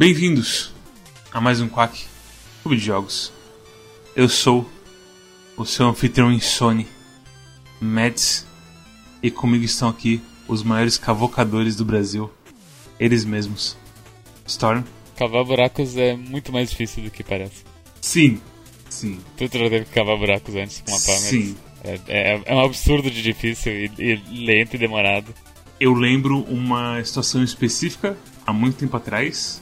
Bem-vindos a mais um Quack Clube de Jogos. Eu sou o seu anfitrião insone, Mads, e comigo estão aqui os maiores cavocadores do Brasil, eles mesmos. Storm. Cavar buracos é muito mais difícil do que parece. Sim, sim. Tu já teve que cavar buracos antes com uma pá, Sim. é, é, é um absurdo de difícil e, e lento e demorado. Eu lembro uma situação específica há muito tempo atrás,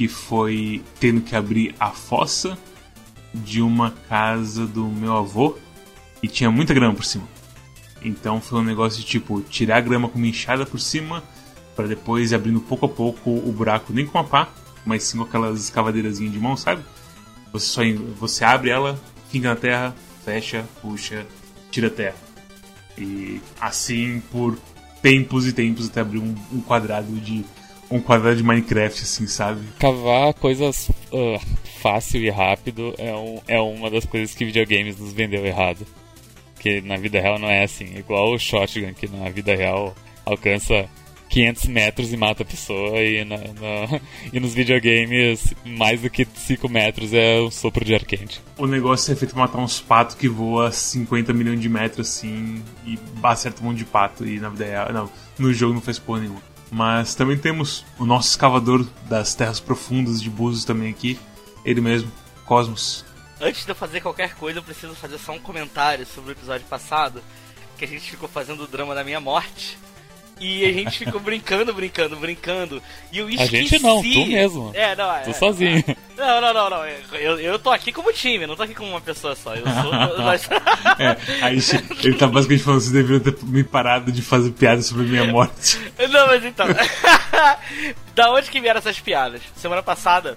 que foi tendo que abrir a fossa de uma casa do meu avô e tinha muita grama por cima. Então foi um negócio de tipo tirar a grama com uma enxada por cima para depois ir abrindo pouco a pouco o buraco, nem com uma pá, mas sim com aquelas escavadeirazinhas de mão, sabe? Você só você abre ela, finca na terra, fecha, puxa, tira a terra. E assim por tempos e tempos até abrir um, um quadrado de um quadrado de Minecraft, assim, sabe? Cavar coisas uh, fácil e rápido é, um, é uma das coisas que videogames nos vendeu errado. Que na vida real não é assim. Igual o Shotgun, que na vida real alcança 500 metros e mata a pessoa, e, na, na, e nos videogames mais do que 5 metros é um sopro de ar quente. O negócio é feito matar uns patos que voam 50 milhões de metros, assim, e acerta um monte de pato, e na vida real, não, no jogo não faz porra nenhuma. Mas também temos o nosso escavador das terras profundas de Búzios também aqui, ele mesmo, Cosmos. Antes de eu fazer qualquer coisa, eu preciso fazer só um comentário sobre o episódio passado, que a gente ficou fazendo o drama da minha morte. E a gente ficou brincando, brincando, brincando. E eu esqueci. A gente não, tu mesmo. É, não, é. Tu sozinho. Não, não, não, não. Eu, eu tô aqui como time, não tô aqui como uma pessoa só. Eu sou. nós- É, aí ele tá basicamente falando, vocês deveriam ter me parado de fazer piada sobre minha morte. Não, mas então. da onde que vieram essas piadas? Semana passada,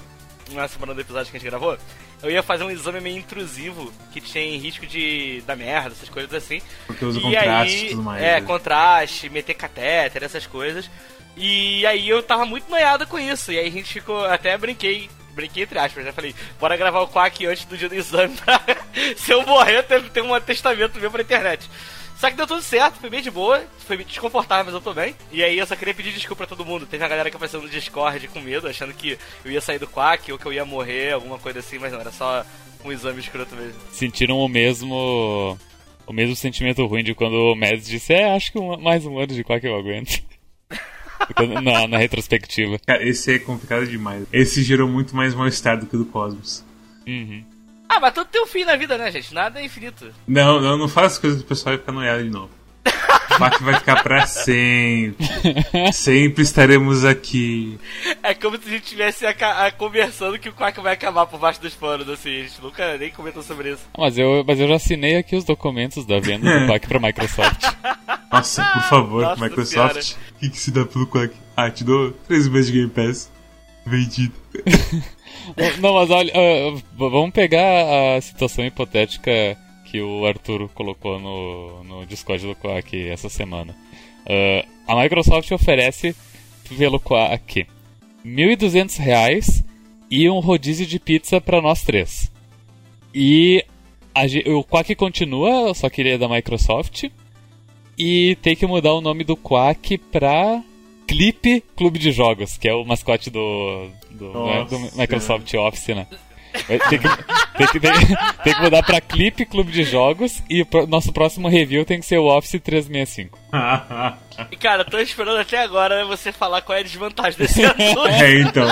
na semana do episódio que a gente gravou, eu ia fazer um exame meio intrusivo que tinha risco de dar merda, essas coisas assim. Porque usa E contraste aí, e tudo mais. É, né? contraste, meter catéter, essas coisas. E aí eu tava muito noiado com isso. E aí a gente ficou. Até brinquei. Brinquei entre aspas, já falei, bora gravar o Quack antes do dia do exame pra se eu morrer ter, ter um atestamento meu pra internet. Só que deu tudo certo, foi bem de boa, foi desconfortável, mas eu tô bem. E aí eu só queria pedir desculpa pra todo mundo. Teve uma galera que apareceu no Discord com medo, achando que eu ia sair do Quack ou que eu ia morrer, alguma coisa assim, mas não, era só um exame escroto mesmo. Sentiram o mesmo. O mesmo sentimento ruim de quando o Mads disse: É, acho que um- mais um ano de que eu aguento. Na, na retrospectiva. Cara, esse é complicado demais. Esse gerou muito mais mal-estar do que o do Cosmos. Uhum. Ah, mas tudo tem um fim na vida, né, gente? Nada é infinito. Não, não, não faz as coisas do pessoal vai ficar noiado de novo. O Quack vai ficar pra sempre. Sempre estaremos aqui. É como se a gente estivesse conversando que o Quack vai acabar por baixo dos panos, assim. A gente nunca nem comentou sobre isso. Mas eu, mas eu já assinei aqui os documentos da venda do pack pra Microsoft. Nossa, por favor, Nossa Microsoft. O que, que se dá pelo Quack? Ah, te dou três meses de Game Pass. Vendido. Não, mas olha, v- vamos pegar a situação hipotética que o Arthur colocou no, no Discord do Quack essa semana. Ah, a Microsoft oferece pelo Quack 1.200 reais e um rodízio de pizza pra nós três. E a o Quack continua, só queria da Microsoft. E tem que mudar o nome do Quack pra Clipe Clube de Jogos, que é o mascote do, do, né, do. Microsoft Office, né? Tem que, tem, que, tem, tem que mudar pra Clipe Clube de Jogos e o nosso próximo review tem que ser o Office 365. E cara, eu tô esperando até agora você falar qual é a desvantagem desse assunto. é, então.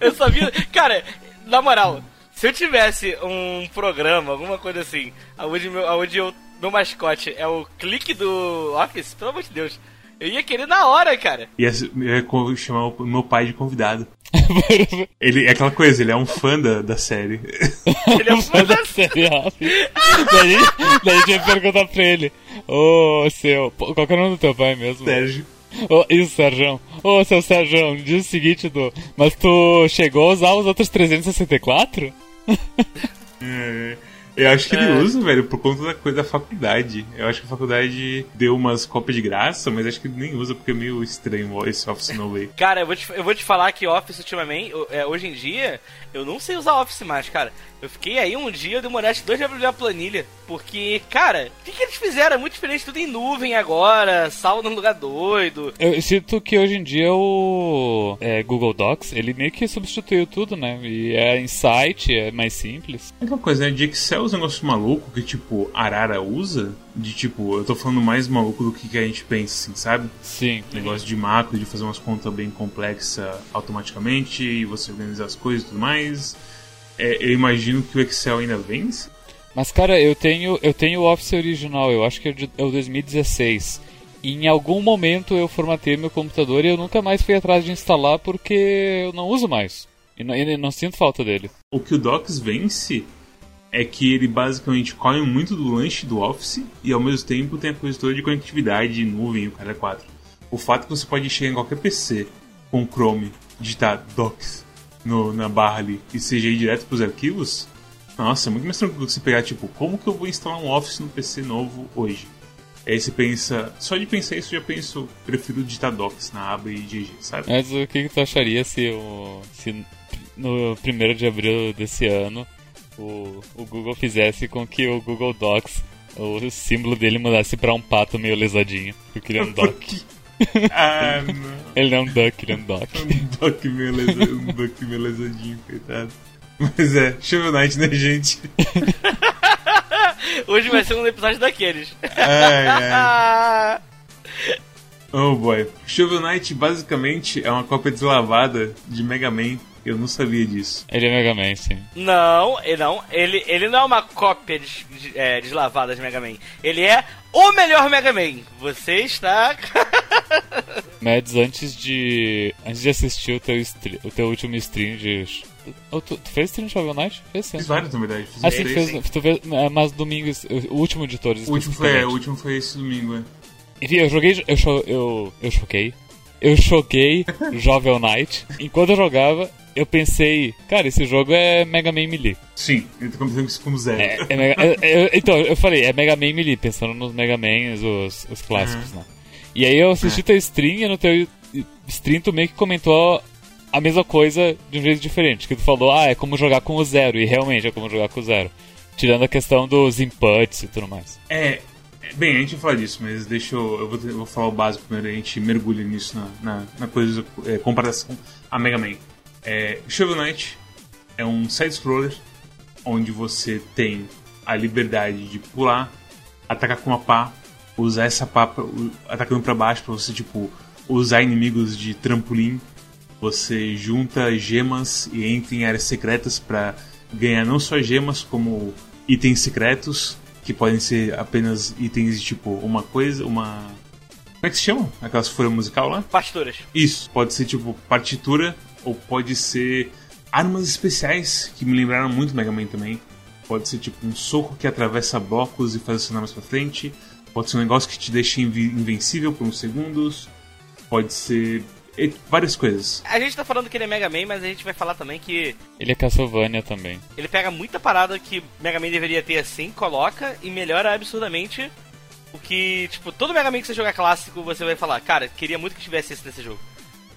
Eu sabia. Cara, na moral, se eu tivesse um programa, alguma coisa assim, onde meu, onde eu, meu mascote é o clique do Office, pelo amor de Deus, eu ia querer na hora, cara. Ia, ia co- chamar o meu pai de convidado. Ele é aquela coisa, ele é um fã da, da série. Ele é um fã da série Office. Daí, daí a gente ia perguntar pra ele: Ô seu. pô, Qual que é o nome do teu pai mesmo? Sérgio. Ô, isso, Sérgio. Ô, seu Sérgio, diz o seguinte, tu, mas tu chegou a usar os outros 364? É, Eu acho que ele é. usa, velho, por conta da coisa da faculdade. Eu acho que a faculdade deu umas cópias de graça, mas acho que ele nem usa porque é meio estranho esse Office no way. Cara, eu vou, te, eu vou te falar que Office ultimamente, é, hoje em dia, eu não sei usar Office mais, cara. Eu fiquei aí um dia, eu demorei acho dois dias pra abrir a planilha. Porque, cara, o que, que, eles fizeram? É muito diferente, tudo em nuvem agora, saldo no lugar doido. Eu sinto que hoje em dia o é, Google Docs, ele meio que substituiu tudo, né? E é em site, é mais simples. É uma coisa, né? De Excel, os negócios malucos que, tipo, Arara usa, de tipo, eu tô falando mais maluco do que, que a gente pensa, assim, sabe? Sim. Negócio de macro, de fazer umas contas bem complexas automaticamente, e você organizar as coisas e tudo mais é, eu imagino que o Excel ainda vence. Mas cara, eu tenho eu tenho o Office original, eu acho que é, de, é o 2016. E em algum momento eu formatei meu computador e eu nunca mais fui atrás de instalar porque eu não uso mais. E não, e não sinto falta dele. O que o Docs vence é que ele basicamente come muito do lanche do Office e ao mesmo tempo tem a coisa toda de conectividade, nuvem o cara 4. O fato que você pode chegar em qualquer PC com Chrome, digitar Docs no, na barra ali e seja ir direto pros arquivos, nossa, é muito mais tranquilo que você pegar, tipo, como que eu vou instalar um Office no PC novo hoje? Aí você pensa, só de pensar isso eu já penso, prefiro digitar docs na aba e GG, sabe? Mas o que, que tu acharia se, o, se no 1 de abril desse ano o, o Google fizesse com que o Google Docs, o símbolo dele mudasse pra um pato meio lesadinho? Eu queria um doc. Ah, não. Ele é um duck, ele é um doc. Um doc meio, lesa, um duck meio lesadinho, coitado. Mas é, Shovel Knight, né, gente? Hoje vai ser um episódio daqueles. Ai, ai. Oh boy. Shovel Knight basicamente é uma cópia deslavada de Mega Man. Eu não sabia disso. Ele é Mega Man, sim. Não, ele não. Ele, ele não é uma cópia de, de, é, deslavada de Mega Man. Ele é o melhor Mega Man. Você está. Mads, antes de. Antes de assistir o teu, o teu último stream de. Tu, tu, fez stream de Shovel Knight? Fez sim. Fiz vários, na verdade. Fiz ah, sim, fez, tu fez, é, mas domingo, o último de todos. O último foi, é, o último foi esse domingo, é. Enfim, eu joguei. Eu, eu, eu choquei. Eu choquei Jovel Knight. Enquanto eu jogava, eu pensei, cara, esse jogo é Mega Man Melee. Sim, ele tá começando isso como zero. É, é Mega, é, então, eu falei, é Mega Man Melee, pensando nos Mega Mans, os, os clássicos, uhum. né? E aí eu assisti é. teu stream e no teu stream tu meio que comentou a mesma coisa de um jeito diferente. Que tu falou, ah, é como jogar com o zero. E realmente é como jogar com o zero. Tirando a questão dos inputs e tudo mais. É. Bem, a gente vai falar disso, mas deixa eu. Eu vou, eu vou falar o básico primeiro, a gente mergulha nisso na, na, na coisa. É, comparação a Mega Man. É, Shovel Knight é um side-scroller onde você tem a liberdade de pular, atacar com uma pá, usar essa pá atacando para baixo para você tipo usar inimigos de trampolim. Você junta gemas e entra em áreas secretas para ganhar não só gemas como itens secretos que podem ser apenas itens de tipo uma coisa, uma como é que se chama? Aquelas folhas musical lá? Partituras. Isso, pode ser tipo partitura ou pode ser armas especiais que me lembraram muito Mega Man também. Pode ser tipo um soco que atravessa blocos e faz acionar mais pra frente. Pode ser um negócio que te deixa invencível por uns segundos. Pode ser várias coisas. A gente tá falando que ele é Mega Man, mas a gente vai falar também que. Ele é Castlevania também. Ele pega muita parada que Mega Man deveria ter assim, coloca e melhora absurdamente o que, tipo, todo Mega Man que você jogar clássico, você vai falar, cara, queria muito que tivesse isso nesse jogo.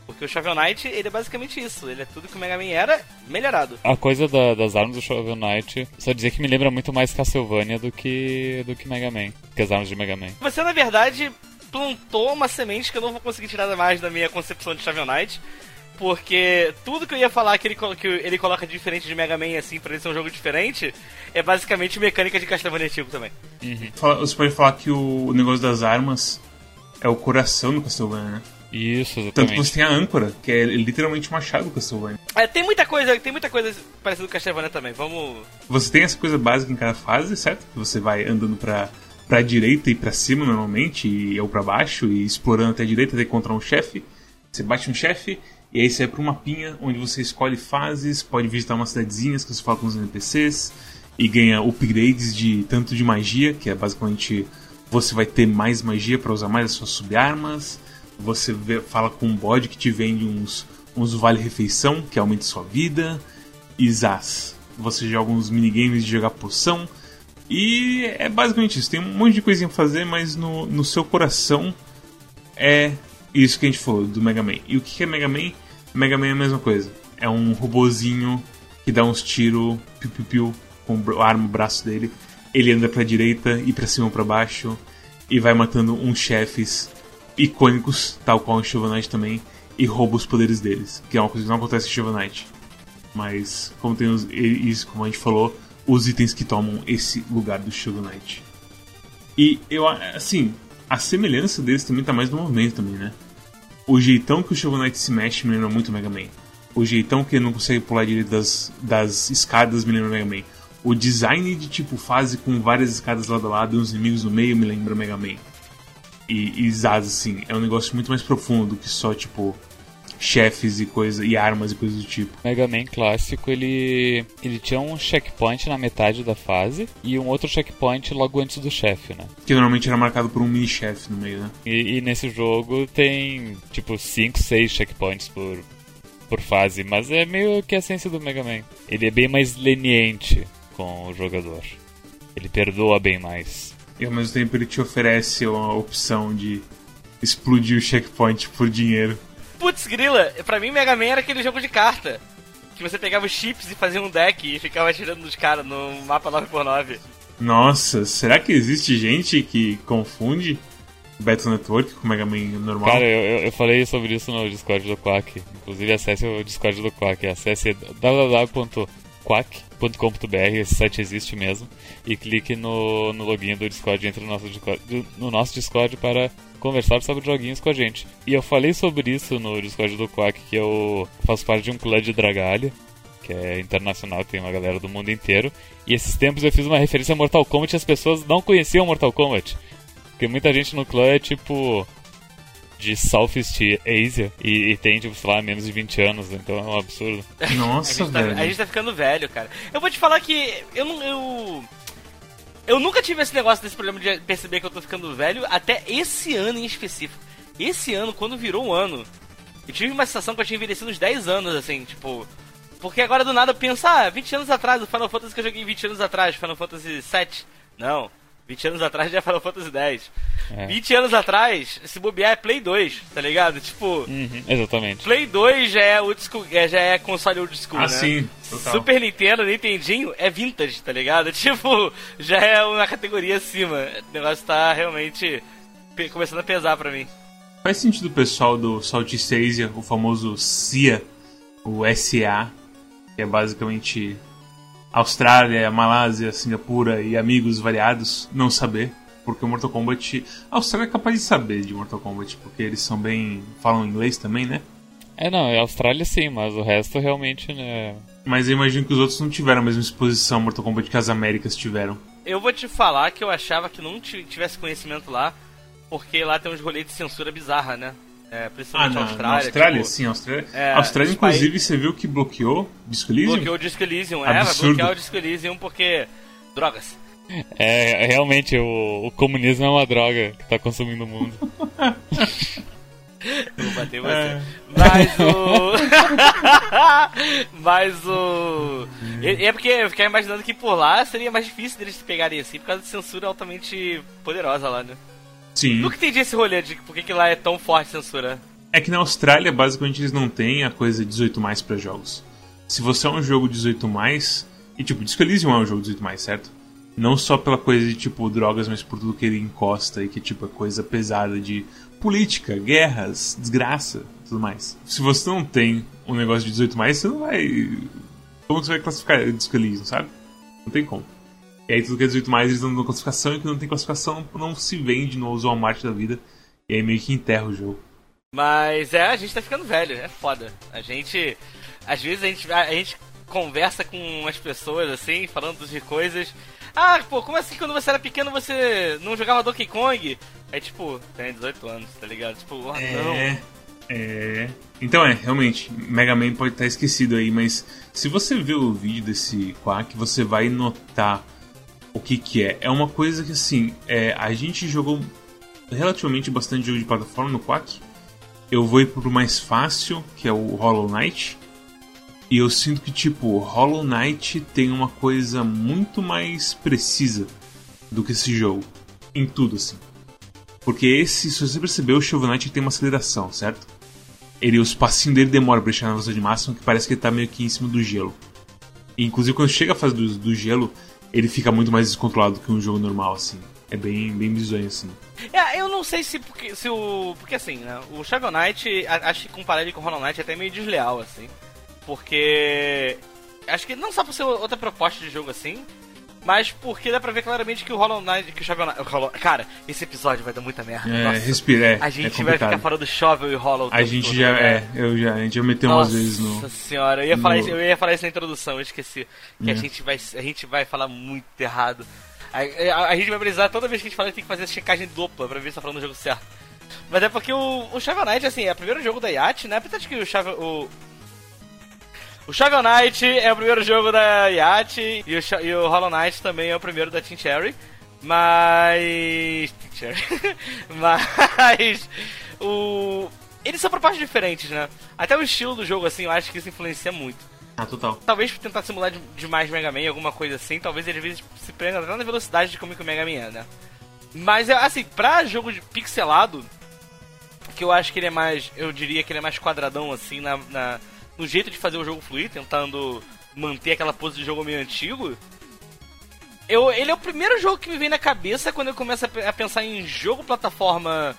Porque o Shovel Knight, ele é basicamente isso. Ele é tudo que o Mega Man era, melhorado. A coisa da, das armas do Shovel Knight, só dizer que me lembra muito mais Castlevania do que, do que Mega Man. Que as armas de Mega Man. Você, na verdade, plantou uma semente que eu não vou conseguir tirar mais da minha concepção de Shovel Knight. Porque tudo que eu ia falar que ele, que ele coloca diferente de Mega Man, assim, pra ele ser um jogo diferente, é basicamente mecânica de Castlevania antigo também. Uhum. Você pode falar que o negócio das armas é o coração do Castlevania, né? Isso, exatamente. Tanto que você tem a âncora, que é literalmente o machado do Castlevania. É, tem muita coisa, tem muita coisa parecida com Castlevania também. Vamos. Você tem essa coisa básica em cada fase, certo? Que você vai andando pra, pra direita e pra cima normalmente, e, ou pra baixo, e explorando até a direita até encontrar um chefe. Você bate um chefe, e aí você vai pra uma mapinha onde você escolhe fases, pode visitar umas cidadezinhas que você fala com os NPCs, e ganha upgrades de tanto de magia, que é basicamente você vai ter mais magia para usar mais as suas subarmas você vê, fala com um bode que te vende uns, uns vale-refeição que aumenta sua vida. Isas, você joga uns minigames de jogar poção. E é basicamente isso. Tem um monte de coisinha pra fazer, mas no, no seu coração é isso que a gente falou do Mega Man. E o que é Mega Man? Mega Man é a mesma coisa. É um robozinho que dá uns tiros, piu-piu-piu, com a arma, o braço dele. Ele anda pra direita e pra cima ou pra baixo. E vai matando uns chefes icônicos, tal qual o Shovel Knight também. E rouba os poderes deles. Que é uma coisa que não acontece em Shovel Knight. Mas, como tem os, isso, como a gente falou, os itens que tomam esse lugar do Shovel Knight. E eu, assim, a semelhança deles também tá mais no movimento também, né? O jeitão que o Shovel Knight se mexe me lembra muito Mega Man. O jeitão que ele não consegue pular direito das, das escadas me lembra Mega Man. O design de tipo fase com várias escadas lado a lado e uns inimigos no meio me lembra Mega Man. E, e Zaz, assim, é um negócio muito mais profundo do que só, tipo, chefes e coisa e armas e coisas do tipo. Mega Man clássico, ele ele tinha um checkpoint na metade da fase e um outro checkpoint logo antes do chefe, né? Que normalmente era marcado por um mini chefe no meio, né? E, e nesse jogo tem tipo 5, 6 checkpoints por por fase, mas é meio que a essência do Mega Man. Ele é bem mais leniente com o jogador. Ele perdoa bem mais. E ao mesmo tempo ele te oferece uma opção de explodir o checkpoint por dinheiro. Putz, grila, pra mim Mega Man era aquele jogo de carta. Que você pegava os chips e fazia um deck e ficava atirando nos caras no mapa 9x9. Nossa, será que existe gente que confunde Battle Network com Mega Man normal? Cara, eu, eu falei sobre isso no Discord do Quack. Inclusive acesse o Discord do Quack. Acesse www.quack.com.br, esse site existe mesmo. E clique no, no login do Discord, entre no nosso Discord, no nosso Discord para conversar sobre joguinhos com a gente. E eu falei sobre isso no Discord do Quack, que eu faço parte de um clã de Dragalha, que é internacional, tem uma galera do mundo inteiro. E esses tempos eu fiz uma referência a Mortal Kombat e as pessoas não conheciam Mortal Kombat. Porque muita gente no clã é tipo de Southeast Asia e, e, tem, tipo, sei lá, menos de 20 anos, então é um absurdo. Nossa, a velho. Tá, a gente tá ficando velho, cara. Eu vou te falar que eu não. Eu eu nunca tive esse negócio desse problema de perceber que eu tô ficando velho até esse ano em específico. Esse ano, quando virou um ano, eu tive uma sensação que eu tinha envelhecido uns 10 anos, assim, tipo. Porque agora do nada eu penso, ah, 20 anos atrás, o Final Fantasy que eu joguei 20 anos atrás, Final Fantasy 7. Não. 20 anos atrás já é Final Fantasy X. É. 20 anos atrás, se bobear é Play 2, tá ligado? Tipo. Uhum, exatamente. Play 2 já é, old school, é, já é console old school, ah, né? sim. Total. Super Nintendo, Nintendinho é vintage, tá ligado? Tipo, já é uma categoria acima. O negócio tá realmente começando a pesar pra mim. Faz sentido o pessoal do Southeast Asia, o famoso CIA, o SA, que é basicamente Austrália, Malásia, Singapura e amigos variados não saber, porque o Mortal Kombat. A Austrália é capaz de saber de Mortal Kombat, porque eles são bem. falam inglês também, né? É, não, é Austrália sim, mas o resto realmente, né. Mas eu imagino que os outros não tiveram a mesma exposição ao Mortal Kombat que as Américas tiveram. Eu vou te falar que eu achava que não tivesse conhecimento lá, porque lá tem uns rolês de censura bizarra, né? É, principalmente ah, na Austrália. Austrália, tipo, sim, Austrália. É, Austrália, inclusive, país... você viu que bloqueou Disco Elysium? Bloqueou o Disco Elysium, é, vai bloquear o Disco Elysium porque. drogas. É, realmente, o, o comunismo é uma droga que tá consumindo o mundo. Vou bater você. É. Mas o. Mas o. É porque eu fiquei imaginando que por lá seria mais difícil deles se pegarem assim, por causa de censura altamente poderosa lá, né? Sim. Nunca entendi esse rolê de por que, que lá é tão forte a censura. É que na Austrália, basicamente, eles não têm a coisa 18 mais para jogos. Se você é um jogo 18 mais, e tipo, Disco Elysium é um jogo 18 mais, certo? Não só pela coisa de tipo drogas, mas por tudo que ele encosta e que tipo é coisa pesada de política, guerras, desgraça, tudo mais. Se você não tem um negócio de 18 mais, você não vai como você vai classificar Disco Elysium, sabe? Não tem como. E aí tudo que é 18 mais eles não dão classificação e que não tem classificação não se vende no Walmart da vida. E aí meio que enterra o jogo. Mas é, a gente tá ficando velho, é foda. A gente. Às vezes a gente, a, gente conversa com as pessoas assim, falando de coisas. Ah, pô, como assim quando você era pequeno você não jogava Donkey Kong? É tipo, tem 18 anos, tá ligado? Tipo, oh, é, não. É. Então é, realmente, Mega Man pode estar esquecido aí, mas se você ver o vídeo desse Quack, você vai notar o que que é. É uma coisa que assim, é, a gente jogou relativamente bastante jogo de plataforma no Quack. Eu vou ir pro mais fácil, que é o Hollow Knight. E eu sinto que, tipo, Hollow Knight tem uma coisa muito mais precisa do que esse jogo. Em tudo, assim. Porque esse, se você percebeu, o Shovel Knight tem uma aceleração, certo? Ele, os passinhos dele demoram pra chegar na velocidade máxima, que parece que ele tá meio que em cima do gelo. Inclusive, quando chega a fase do, do gelo, ele fica muito mais descontrolado que um jogo normal, assim. É bem, bem bizonho, assim. É, eu não sei se, porque, se o. Porque assim, né? O Shovel Knight, acho que comparar ele com o Hollow Knight é até meio desleal, assim. Porque. Acho que não só por ser outra proposta de jogo assim, mas porque dá pra ver claramente que o Hollow Knight, que o Shovel Knight, o Hollow, cara, esse episódio vai dar muita merda. É, Nossa. respira, é. A gente é vai ficar falando Shovel e Hollow. A gente já, é, eu já, a gente já meteu umas vezes no. Nossa senhora, eu ia, no... falar isso, eu ia falar isso na introdução, eu esqueci. Que é. a, gente vai, a gente vai falar muito errado. A, a, a, gente vai precisar, toda vez que a gente fala, tem que fazer essa checagem dupla pra ver se tá falando o jogo certo. Mas é porque o, o Shovel Knight, assim, é o primeiro jogo da Yacht, né? Apesar de que o Shovel, o, o Shovel Knight é o primeiro jogo da Yacht e o, e o Hollow Knight também é o primeiro da Team Cherry. Mas. Team Cherry. mas. O. Eles são propostas diferentes, né? Até o estilo do jogo, assim, eu acho que isso influencia muito. Ah, total. Talvez por tentar simular demais Mega Man, alguma coisa assim, talvez ele às vezes se prenda até na velocidade de como que o Mega Man é, né? Mas, assim, pra jogo de pixelado, que eu acho que ele é mais. Eu diria que ele é mais quadradão, assim, na, na no jeito de fazer o jogo fluir, tentando manter aquela pose de jogo meio antigo. Eu, ele é o primeiro jogo que me vem na cabeça quando eu começo a, a pensar em jogo plataforma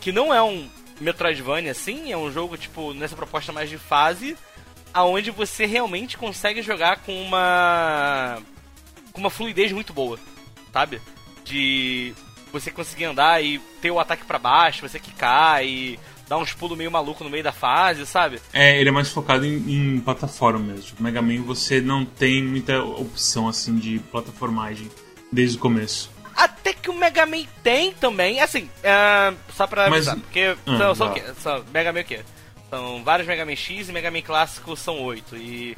que não é um Metroidvania assim, é um jogo tipo nessa proposta mais de fase, aonde você realmente consegue jogar com uma com uma fluidez muito boa, sabe? De você conseguir andar e ter o ataque para baixo, você quicar e dá uns pulos meio maluco no meio da fase, sabe? É, ele é mais focado em, em plataforma mesmo. Tipo, Mega Man você não tem muita opção assim de plataformagem desde o começo. Até que o Mega Man tem também, assim, uh, só pra Mas, avisar, porque ah, são, são, o quê? são Mega Man o quê? São vários Mega Man X e Mega Man clássico são 8 e...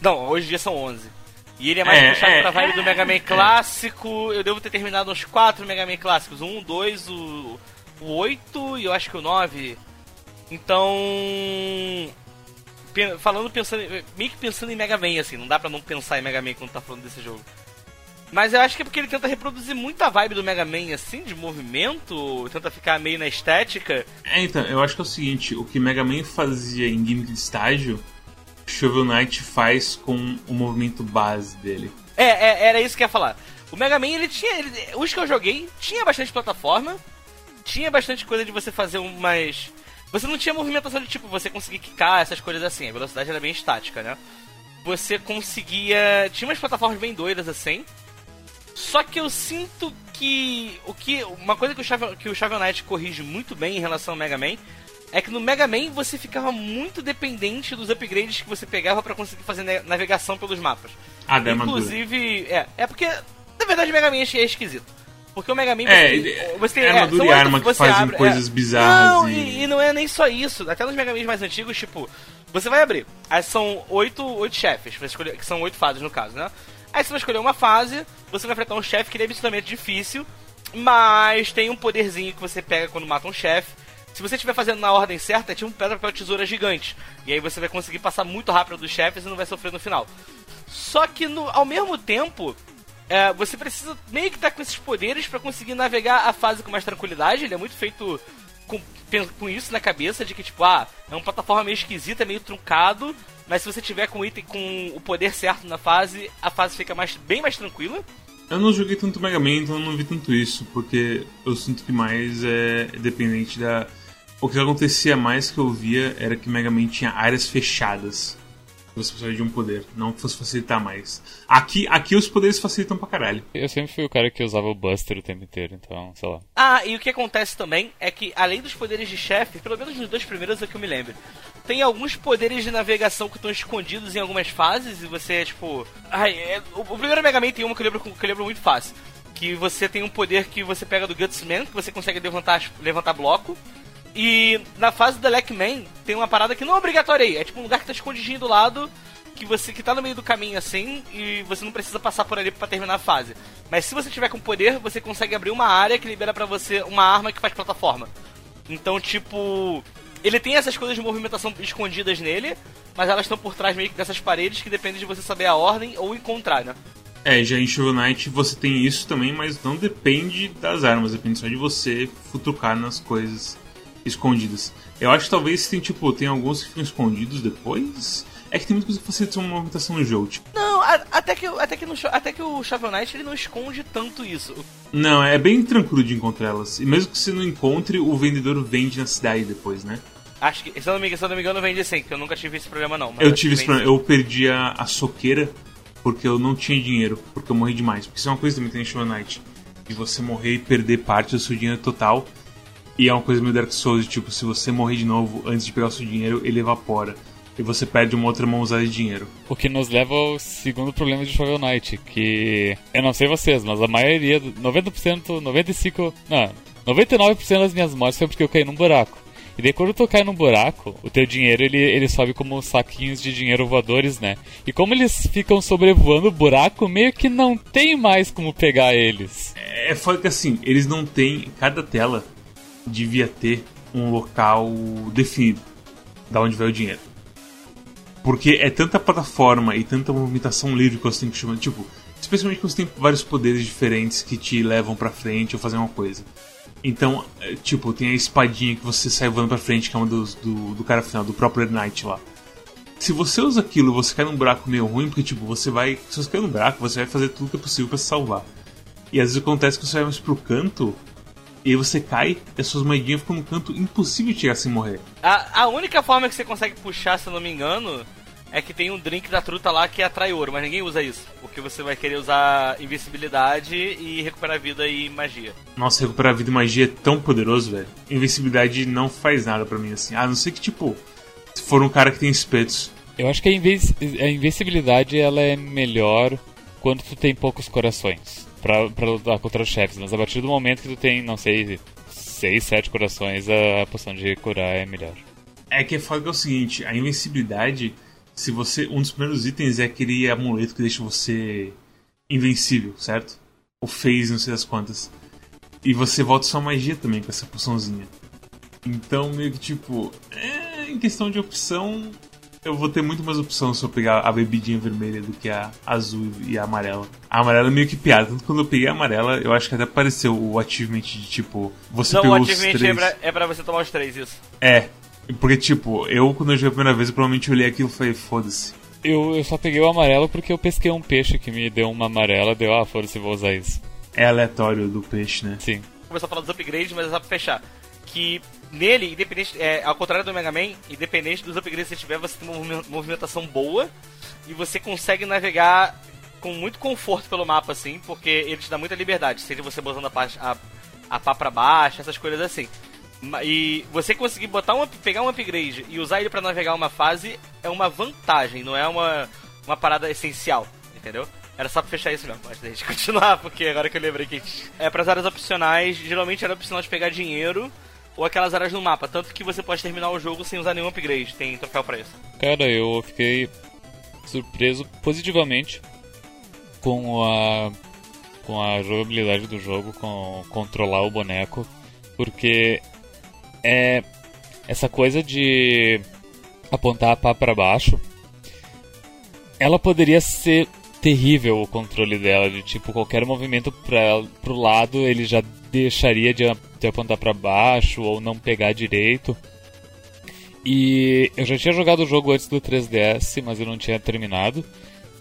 Não, hoje em dia são 11. E ele é mais é, puxado é, pra vibe é, do Mega Man clássico. Eu devo ter terminado uns 4 Mega Man clássicos. Um, dois, o, o 8 e eu acho que o 9. Então. Falando, pensando. Meio que pensando em Mega Man, assim, não dá pra não pensar em Mega Man quando tá falando desse jogo. Mas eu acho que é porque ele tenta reproduzir muito a vibe do Mega Man, assim, de movimento, tenta ficar meio na estética. É, então, eu acho que é o seguinte: o que Mega Man fazia em gimmick de estágio, Shovel Knight faz com o movimento base dele. É, é era isso que eu ia falar. O Mega Man, ele tinha. Ele, os que eu joguei, tinha bastante plataforma, tinha bastante coisa de você fazer umas você não tinha movimentação de tipo, você conseguir quicar, essas coisas assim. A velocidade era bem estática, né? Você conseguia. Tinha umas plataformas bem doidas assim. Só que eu sinto que. o que Uma coisa que o, Shovel, que o Shovel Knight corrige muito bem em relação ao Mega Man é que no Mega Man você ficava muito dependente dos upgrades que você pegava para conseguir fazer navegação pelos mapas. Ah, Inclusive, é, é porque na verdade o Mega Man é esquisito. Porque o Mega Man é, você, você tem é, armadura é, e arma que fazem abre, coisas é, bizarras. Não, e... E, não é nem só isso. Até nos Mega Man mais antigos, tipo, você vai abrir. Aí são oito, oito chefes, você escolher, que são oito fases no caso, né? Aí você vai escolher uma fase, você vai enfrentar um chefe que ele é absolutamente difícil, mas tem um poderzinho que você pega quando mata um chefe. Se você estiver fazendo na ordem certa, é tipo um pedra, papel, tesoura gigante. E aí você vai conseguir passar muito rápido dos chefes e não vai sofrer no final. Só que no, ao mesmo tempo, é, você precisa meio que estar tá com esses poderes para conseguir navegar a fase com mais tranquilidade. Ele é muito feito com, com isso na cabeça, de que, tipo, ah, é uma plataforma meio esquisita, meio truncado, mas se você tiver com o item com o poder certo na fase, a fase fica mais, bem mais tranquila. Eu não joguei tanto Mega Man, então eu não vi tanto isso, porque eu sinto que mais é dependente da. O que acontecia mais que eu via era que Mega Man tinha áreas fechadas você precisa de um poder, não que fosse facilitar mais. Aqui, aqui os poderes facilitam pra caralho. Eu sempre fui o cara que usava o Buster o tempo inteiro, então, sei lá. Ah, e o que acontece também é que, além dos poderes de chefe, pelo menos nos dois primeiros é que eu me lembro, tem alguns poderes de navegação que estão escondidos em algumas fases e você, tipo. Ai, é... o, o, primeiro Mega Man tem uma que eu lembro, que eu lembro muito fácil. Que você tem um poder que você pega do Gutsman, que você consegue levantar, levantar bloco. E na fase do Man tem uma parada que não é obrigatória aí. É tipo um lugar que tá escondidinho do lado, que você que tá no meio do caminho assim, e você não precisa passar por ali para terminar a fase. Mas se você tiver com poder, você consegue abrir uma área que libera para você uma arma que faz plataforma. Então, tipo, ele tem essas coisas de movimentação escondidas nele, mas elas estão por trás meio que dessas paredes que depende de você saber a ordem ou encontrar, né? É, já em Shovel Knight você tem isso também, mas não depende das armas, depende só de você futucar nas coisas escondidas. Eu acho que talvez tem, tipo, tem alguns que ficam escondidos depois. É que tem muita coisa que facilita uma movimentação no jogo, tipo. Não, a, até que, até, que no, até que o Shovel Knight ele não esconde tanto isso. Não, é bem tranquilo de encontrar elas. E mesmo que você não encontre, o vendedor vende na cidade depois, né? Acho que, se eu não me, se eu não me engano, vende sim, porque eu nunca tive esse problema não. eu tive esse problema, eu perdi a, a soqueira porque eu não tinha dinheiro, porque eu morri demais. Porque isso é uma coisa também que tem em Shovel Knight. De você morrer e perder parte do seu dinheiro total. E é uma coisa meio Dark Souls, tipo, se você morrer de novo antes de pegar o seu dinheiro, ele evapora. E você perde uma outra mão usada de dinheiro. O que nos leva ao segundo problema de Shovel Knight, que eu não sei vocês, mas a maioria, 90%, 95%, não, 99% das minhas mortes foi porque eu caí num buraco. E daí quando tu cai num buraco, o teu dinheiro ele, ele sobe como saquinhos de dinheiro voadores, né? E como eles ficam sobrevoando o buraco, meio que não tem mais como pegar eles. É foda que assim, eles não têm. Cada tela devia ter um local definido da onde vai o dinheiro. Porque é tanta plataforma e tanta movimentação livre que você tem que chamar. Tipo, especialmente quando você tem vários poderes diferentes que te levam pra frente ou fazer uma coisa. Então, é, tipo, tem a espadinha que você sai voando pra frente, que é uma dos, do, do cara final, do próprio Knight lá. Se você usa aquilo você cai num buraco meio ruim, porque, tipo, você vai. Se você cair num buraco, você vai fazer tudo que é possível para se salvar. E às vezes acontece que você vai mais pro canto, e aí você cai e as suas moedinhas ficam no canto impossível de chegar sem morrer. A, a única forma que você consegue puxar, se eu não me engano, é que tem um drink da truta lá que atrai ouro, mas ninguém usa isso. Porque você vai querer usar invencibilidade e recuperar vida e magia. Nossa, recuperar vida e magia é tão poderoso, velho. Invencibilidade não faz nada para mim assim. A não ser que, tipo, se for um cara que tem espetos. Eu acho que a, a invencibilidade ela é melhor quando tu tem poucos corações pra, lutar contra os chefes. Mas a partir do momento que tu tem, não sei, 6, 7 corações, a poção de curar é melhor. É que é que é o seguinte, a invencibilidade se você um dos primeiros itens é aquele amuleto que deixa você invencível, certo? Ou fez não sei das quantas. E você volta sua magia também com essa poçãozinha. Então, meio que tipo, é, em questão de opção, eu vou ter muito mais opção se eu pegar a bebidinha vermelha do que a azul e a amarela. A amarela é meio que piada, tanto quando eu peguei a amarela, eu acho que até apareceu o achievement de tipo, você Não, pegou o os achievement três. é pra, é pra você tomar os três, isso. É, porque, tipo, eu quando eu joguei a primeira vez, eu provavelmente olhei aquilo e falei, foda-se. Eu, eu só peguei o amarelo porque eu pesquei um peixe que me deu uma amarela, deu, ah, foda-se, vou usar isso. É aleatório do peixe, né? Sim. Começou a falar dos upgrades, mas é só pra fechar. Que nele, independente, é, ao contrário do Mega Man, independente dos upgrades que você tiver, você tem uma movimentação boa e você consegue navegar com muito conforto pelo mapa, assim, porque ele te dá muita liberdade, seja você botando a, pá- a, a pá pra baixo, essas coisas assim. E você conseguir botar um, pegar um upgrade e usar ele pra navegar uma fase é uma vantagem, não é uma, uma parada essencial, entendeu? Era só pra fechar isso mesmo, antes da gente continuar, porque agora que eu lembrei que. É, pras áreas opcionais, geralmente era opcional de pegar dinheiro ou aquelas áreas no mapa, tanto que você pode terminar o jogo sem usar nenhum upgrade, tem troféu pra isso. Cara, eu fiquei surpreso positivamente com a com a jogabilidade do jogo, com controlar o boneco, porque é essa coisa de apontar a pá para baixo. Ela poderia ser terrível o controle dela, de tipo qualquer movimento para pro lado ele já deixaria de, de apontar para baixo ou não pegar direito. E eu já tinha jogado o jogo antes do 3DS, mas eu não tinha terminado.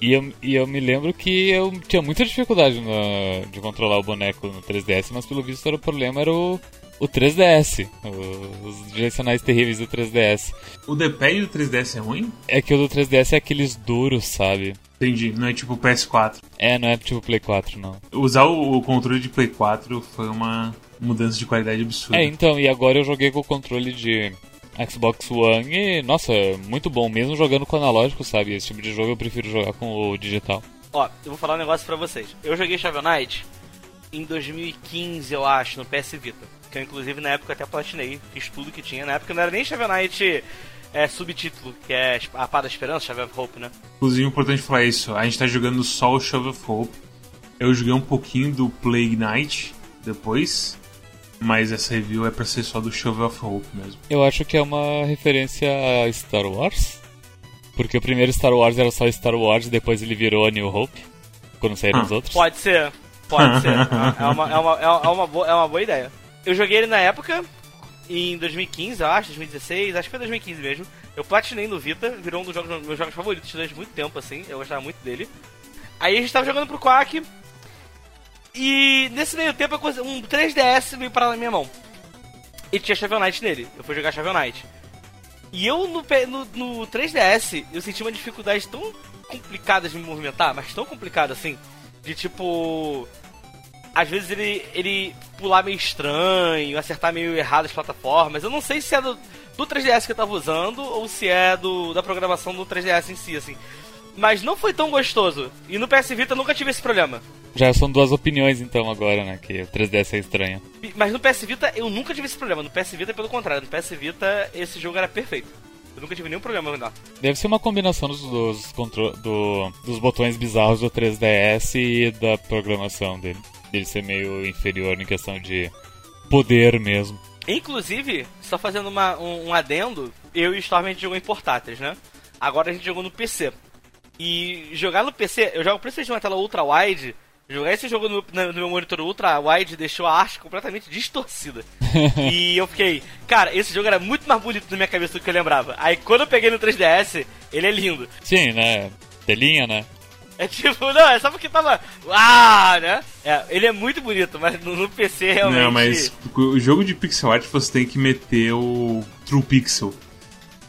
E eu, e eu me lembro que eu tinha muita dificuldade na- de controlar o boneco no 3DS, mas pelo visto era o problema era o, o 3DS, o- os direcionais terríveis do 3DS. O D-pad do 3DS é ruim? É que o do 3DS é aqueles duros, sabe? Entendi, não é tipo o PS4. É, não é tipo Play 4, não. Usar o, o controle de Play 4 foi uma mudança de qualidade absurda. É, então, e agora eu joguei com o controle de Xbox One e, nossa, é muito bom, mesmo jogando com o analógico, sabe? Esse tipo de jogo eu prefiro jogar com o digital. Ó, eu vou falar um negócio pra vocês. Eu joguei Shovel Knight em 2015, eu acho, no PS Vita. Que eu, inclusive, na época até platinei, fiz tudo que tinha. Na época não era nem Shovel Knight é, subtítulo, que é a Pá da Esperança, Shovel of Hope, né? Inclusive, é importante falar isso. A gente tá jogando só o Shovel of Hope. Eu joguei um pouquinho do Plague Knight depois. Mas essa review é pra ser só do Shovel of Hope mesmo. Eu acho que é uma referência a Star Wars. Porque o primeiro Star Wars era só Star Wars e depois ele virou a New Hope. quando saíram Ah. os outros? Pode ser, pode ser. É uma, é, uma, é, uma boa, é uma boa ideia. Eu joguei ele na época, em 2015, eu acho, 2016, acho que foi 2015 mesmo. Eu platinei no Vita, virou um dos jogos, meus jogos favoritos durante muito tempo, assim. Eu gostava muito dele. Aí a gente tava jogando pro Quack. E nesse meio tempo, um 3DS veio parar na minha mão. E tinha Shovel Knight nele. Eu fui jogar Shovel Knight. E eu no, no, no 3DS, eu senti uma dificuldade tão complicada de me movimentar, mas tão complicada assim. De tipo. Às vezes ele, ele pular meio estranho, acertar meio errado as plataformas. Eu não sei se é do, do 3DS que eu tava usando ou se é do, da programação do 3DS em si, assim. Mas não foi tão gostoso. E no PS Vita eu nunca tive esse problema. Já são duas opiniões então agora, né? Que o 3DS é estranho. Mas no PS Vita eu nunca tive esse problema. No PS Vita, pelo contrário, no PS Vita esse jogo era perfeito. Eu nunca tive nenhum problema não. Deve ser uma combinação dos, dos, do- dos botões bizarros do 3DS e da programação dele. Ele ser meio inferior em questão de poder mesmo. Inclusive, só fazendo uma- um, um adendo, eu e o Storm a gente jogou em portáteis, né? Agora a gente jogou no PC. E jogar no PC, eu jogo principalmente uma tela ultra wide. Jogar esse jogo no, no meu monitor ultra wide deixou a arte completamente distorcida. e eu fiquei, cara, esse jogo era muito mais bonito na minha cabeça do que eu lembrava. Aí quando eu peguei no 3DS, ele é lindo. Sim, né? Telinha, né? É tipo, não, é só porque tava. Ah, né? É, ele é muito bonito, mas no, no PC realmente. Não, mas o jogo de pixel art você tem que meter o True Pixel.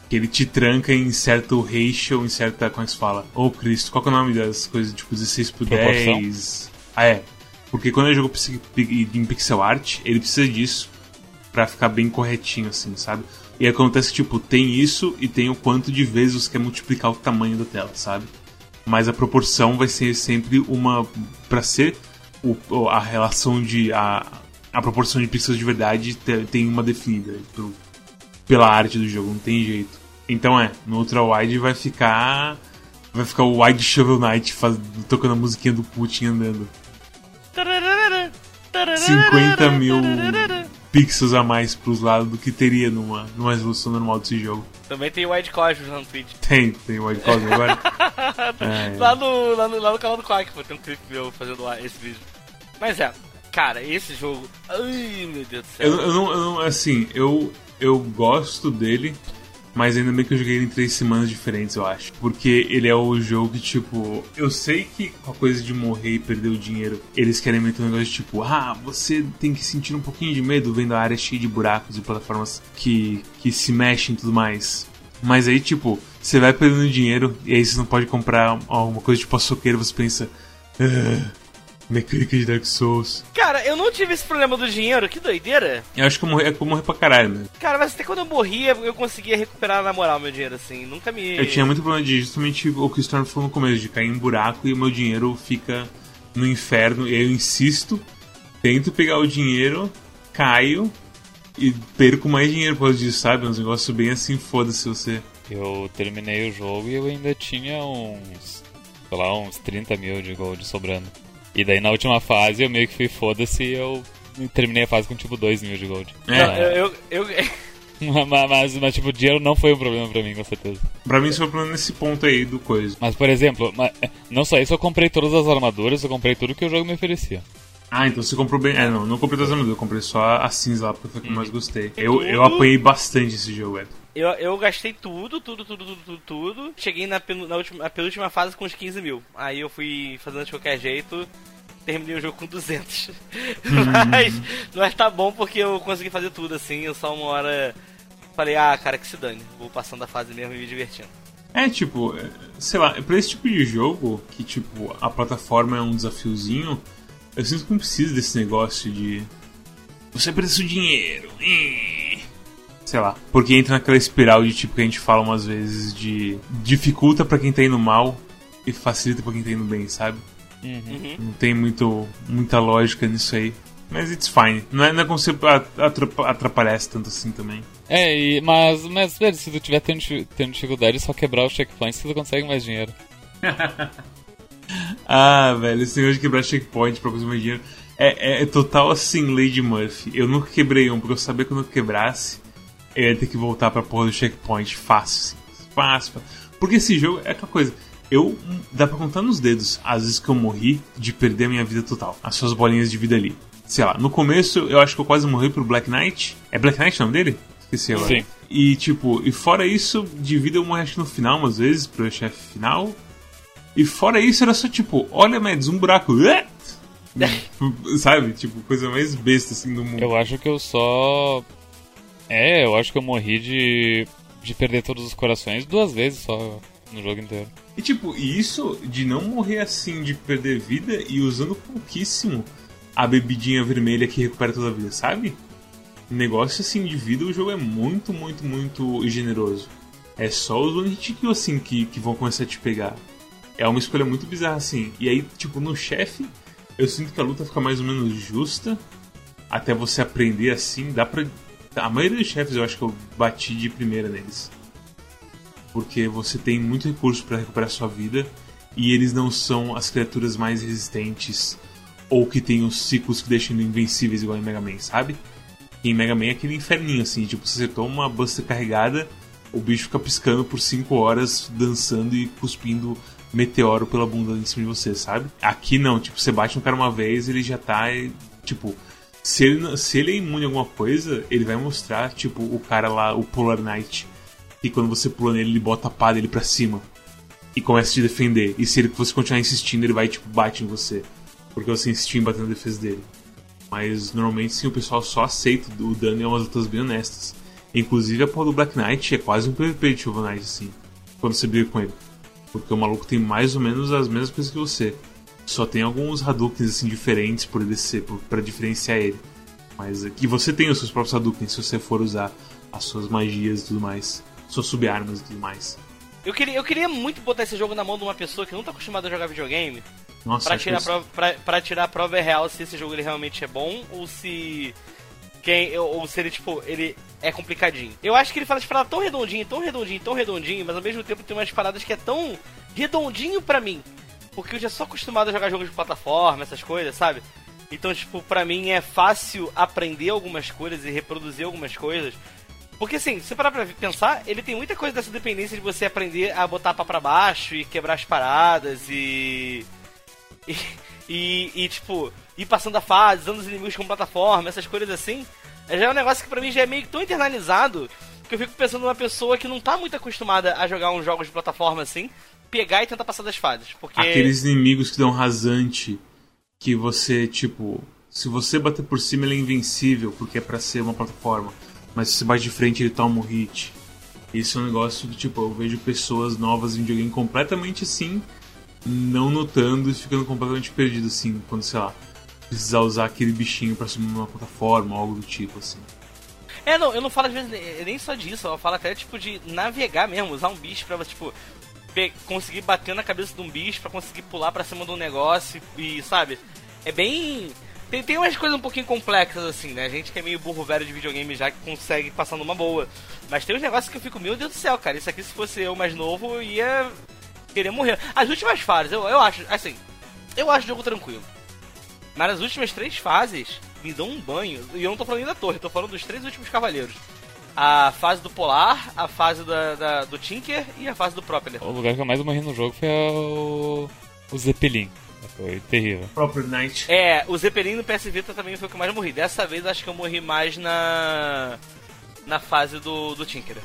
Que ele te tranca em certo ratio, em certa. Como é que se fala? Ô Cristo, qual que é o nome das coisas? Tipo 16 por Proporção? 10. Ah, é. Porque quando é jogo em pixel art, ele precisa disso pra ficar bem corretinho, assim, sabe? E acontece que, tipo, tem isso e tem o quanto de vezes você quer multiplicar o tamanho da tela, sabe? Mas a proporção vai ser sempre uma. Pra ser o, a relação de. A, a proporção de pixels de verdade te- tem uma definida pro- pela arte do jogo, não tem jeito. Então é, no Ultra Wide vai ficar. Vai ficar o Wide Shovel Knight faz, tocando a musiquinha do Putin andando. 50 mil pixels a mais pros lados do que teria numa, numa resolução normal desse jogo. Também tem o Wide Cosmos lá no Twitch. Tem, tem o Wide Cosmos agora. É, Lá no, lá, no, lá no canal do Quack, pô, tem um clipe meu fazendo lá esse vídeo. Mas é, cara, esse jogo. Ai, meu Deus do céu. Eu, eu não, eu não- assim, eu, eu gosto dele, mas ainda bem que eu joguei ele em três semanas diferentes, eu acho. Porque ele é o jogo que, tipo, eu sei que com a coisa de morrer e perder o dinheiro, eles querem meter um negócio de tipo, ah, você tem que sentir um pouquinho de medo vendo a área cheia de buracos e plataformas que, que se mexem e tudo mais. Mas aí, tipo, você vai perdendo dinheiro e aí você não pode comprar alguma coisa tipo açougueiro, você pensa. "Ah, mecânica de Dark Souls. Cara, eu não tive esse problema do dinheiro, que doideira. Eu acho que eu morri, é que eu morri pra caralho, né? Cara, mas até quando eu morria, eu conseguia recuperar na moral meu dinheiro, assim. Nunca me. Eu tinha muito problema de justamente o que o Storm falou no começo, de cair em buraco e o meu dinheiro fica no inferno. E aí eu insisto, tento pegar o dinheiro, caio e perco mais dinheiro por causa disso, sabe? É um negócio bem assim, foda-se você. Eu terminei o jogo e eu ainda tinha uns. sei lá, uns 30 mil de gold sobrando. E daí na última fase eu meio que fui foda-se e eu terminei a fase com tipo 2 mil de gold. É. Não, eu, eu, eu- mas, mas, mas, tipo, dinheiro não foi um problema pra mim, com certeza. Pra mim, isso foi o problema nesse ponto aí do coisa. Mas, por exemplo, ma- não só isso, eu comprei todas as armaduras, eu comprei tudo que o jogo me oferecia. Ah, então você comprou bem. É, não, não comprei das armaduras, eu comprei só a cinza lá, porque foi a que eu mais gostei. Eu, Tudo? eu apanhei bastante esse jogo, velho. Eu, eu gastei tudo, tudo, tudo, tudo, tudo, tudo. Cheguei na, na última, na penúltima fase com uns 15 mil. Aí eu fui fazendo de qualquer jeito. Terminei o jogo com 200. mas, mas tá bom porque eu consegui fazer tudo assim. Eu só uma hora falei, ah, cara, que se dane. Vou passando a fase mesmo e me divertindo. É, tipo, sei lá, pra esse tipo de jogo, que, tipo, a plataforma é um desafiozinho, eu sinto que não precisa desse negócio de. Você precisa do dinheiro. ih. Sei lá. Porque entra naquela espiral de tipo que a gente fala umas vezes de. dificulta pra quem tá indo mal e facilita pra quem tá indo bem, sabe? Uhum. Não tem muito, muita lógica nisso aí. Mas it's fine. Não é, não é como se atrapalhasse tanto assim também. É, e, mas, mas, velho, se tu tiver tendo, tendo dificuldade, é só quebrar os checkpoints que tu consegue mais dinheiro. Ah, velho, esse negócio de quebrar checkpoint pra conseguir mais dinheiro é, é- é total assim, Lady Murphy. Eu nunca quebrei um, porque eu sabia que quando eu quebrasse, eu ia ter que voltar pra porra do checkpoint fácil. Fácil. Porque esse jogo é aquela coisa. Eu. Dá pra contar nos dedos as vezes que eu morri de perder a minha vida total. As suas bolinhas de vida ali. Sei lá, no começo eu acho que eu quase morri pro Black Knight. É Black Knight o nome dele? Esqueci agora. Sim. E tipo, e fora isso, de vida eu morri acho no final, umas vezes, pro chefe final. E fora isso era só tipo, olha, Mads, um buraco. Sabe? Tipo, coisa mais besta assim do mundo. Eu acho que eu só. É, eu acho que eu morri de. de perder todos os corações duas vezes só no jogo inteiro. E tipo, isso de não morrer assim, de perder vida e usando pouquíssimo a bebidinha vermelha que recupera toda a vida, sabe? Negócio assim de vida, o jogo é muito, muito, muito generoso. É só os one hit kill assim que, que vão começar a te pegar. É uma escolha muito bizarra assim. E aí, tipo, no chefe, eu sinto que a luta fica mais ou menos justa. Até você aprender assim, dá pra. A maioria dos chefes eu acho que eu bati de primeira neles. Porque você tem muito recurso para recuperar sua vida. E eles não são as criaturas mais resistentes. Ou que tem os ciclos que deixam invencíveis igual em Mega Man, sabe? E em Mega Man é aquele inferninho assim, tipo, você toma uma buster carregada, o bicho fica piscando por 5 horas, dançando e cuspindo meteoro pela bunda em cima de você, sabe? Aqui não, tipo, você bate um cara uma vez, ele já tá, tipo, se ele, se ele é imune a alguma coisa, ele vai mostrar, tipo, o cara lá, o Polar Knight, e quando você pula nele, ele bota a pá dele pra cima e começa a te defender. E se ele, você continuar insistindo, ele vai, tipo, bate em você, porque você insistiu em bater na defesa dele. Mas normalmente sim, o pessoal só aceita o dano e é umas lutas bem honestas. Inclusive a porra do Black Knight é quase um PvP de Shovel Knight, assim, quando você briga com ele. Porque o maluco tem mais ou menos as mesmas coisas que você. Só tem alguns Hadoukens assim diferentes por ele ser, para diferenciar ele. Mas aqui você tem os seus próprios Hadoukens se você for usar as suas magias e tudo mais. Suas subarmas e tudo mais. Eu queria, eu queria muito botar esse jogo na mão de uma pessoa que não tá acostumada a jogar videogame. Nossa, Pra acho tirar, que prova, pra, pra tirar a prova real se esse jogo ele realmente é bom ou se. Quem, ou se ele, tipo, ele é complicadinho. Eu acho que ele faz as paradas tão redondinho, tão redondinho, tão redondinho, mas ao mesmo tempo tem umas paradas que é tão redondinho pra mim. Porque eu já sou acostumado a jogar jogos de plataforma, essas coisas, sabe? Então, tipo, pra mim é fácil aprender algumas coisas e reproduzir algumas coisas. Porque assim, se parar pra pensar, ele tem muita coisa dessa dependência de você aprender a botar pá pra baixo e quebrar as paradas e. E, e, e, tipo, ir passando a fase, usando os inimigos como plataforma, essas coisas assim. Já é um negócio que pra mim já é meio tão internalizado que eu fico pensando numa pessoa que não tá muito acostumada a jogar uns jogos de plataforma assim, pegar e tentar passar das fases. Porque. Aqueles inimigos que dão rasante, que você, tipo, se você bater por cima ele é invencível, porque é pra ser uma plataforma. Mas se você bate de frente ele toma um hit. Isso é um negócio que, tipo, eu vejo pessoas novas em videogame completamente assim, não notando e ficando completamente perdido, assim, quando, sei lá, precisar usar aquele bichinho pra subir numa plataforma ou algo do tipo, assim. É, não, eu não falo às vezes ne- nem só disso, eu falo até tipo de navegar mesmo, usar um bicho pra tipo conseguir bater na cabeça de um bicho pra conseguir pular pra cima de um negócio e, sabe? É bem tem, tem umas coisas um pouquinho complexas assim, né? A gente que é meio burro velho de videogame já que consegue passar numa boa. Mas tem uns negócios que eu fico, meu Deus do céu, cara, isso aqui se fosse eu mais novo, eu ia querer morrer. As últimas fases, eu, eu acho, assim, eu acho o jogo tranquilo. Mas as últimas três fases me dão um banho. E eu não tô falando nem da torre, tô falando dos três últimos cavaleiros. A fase do Polar, a fase da, da- do Tinker e a fase do Propeller. O lugar que eu mais morri no jogo foi o. o Zeppelin. Foi terrível. Proper Knight. É, o Zeppelin no PS Vita também foi o que eu mais morri. Dessa vez acho que eu morri mais na. na fase do, do Tinker.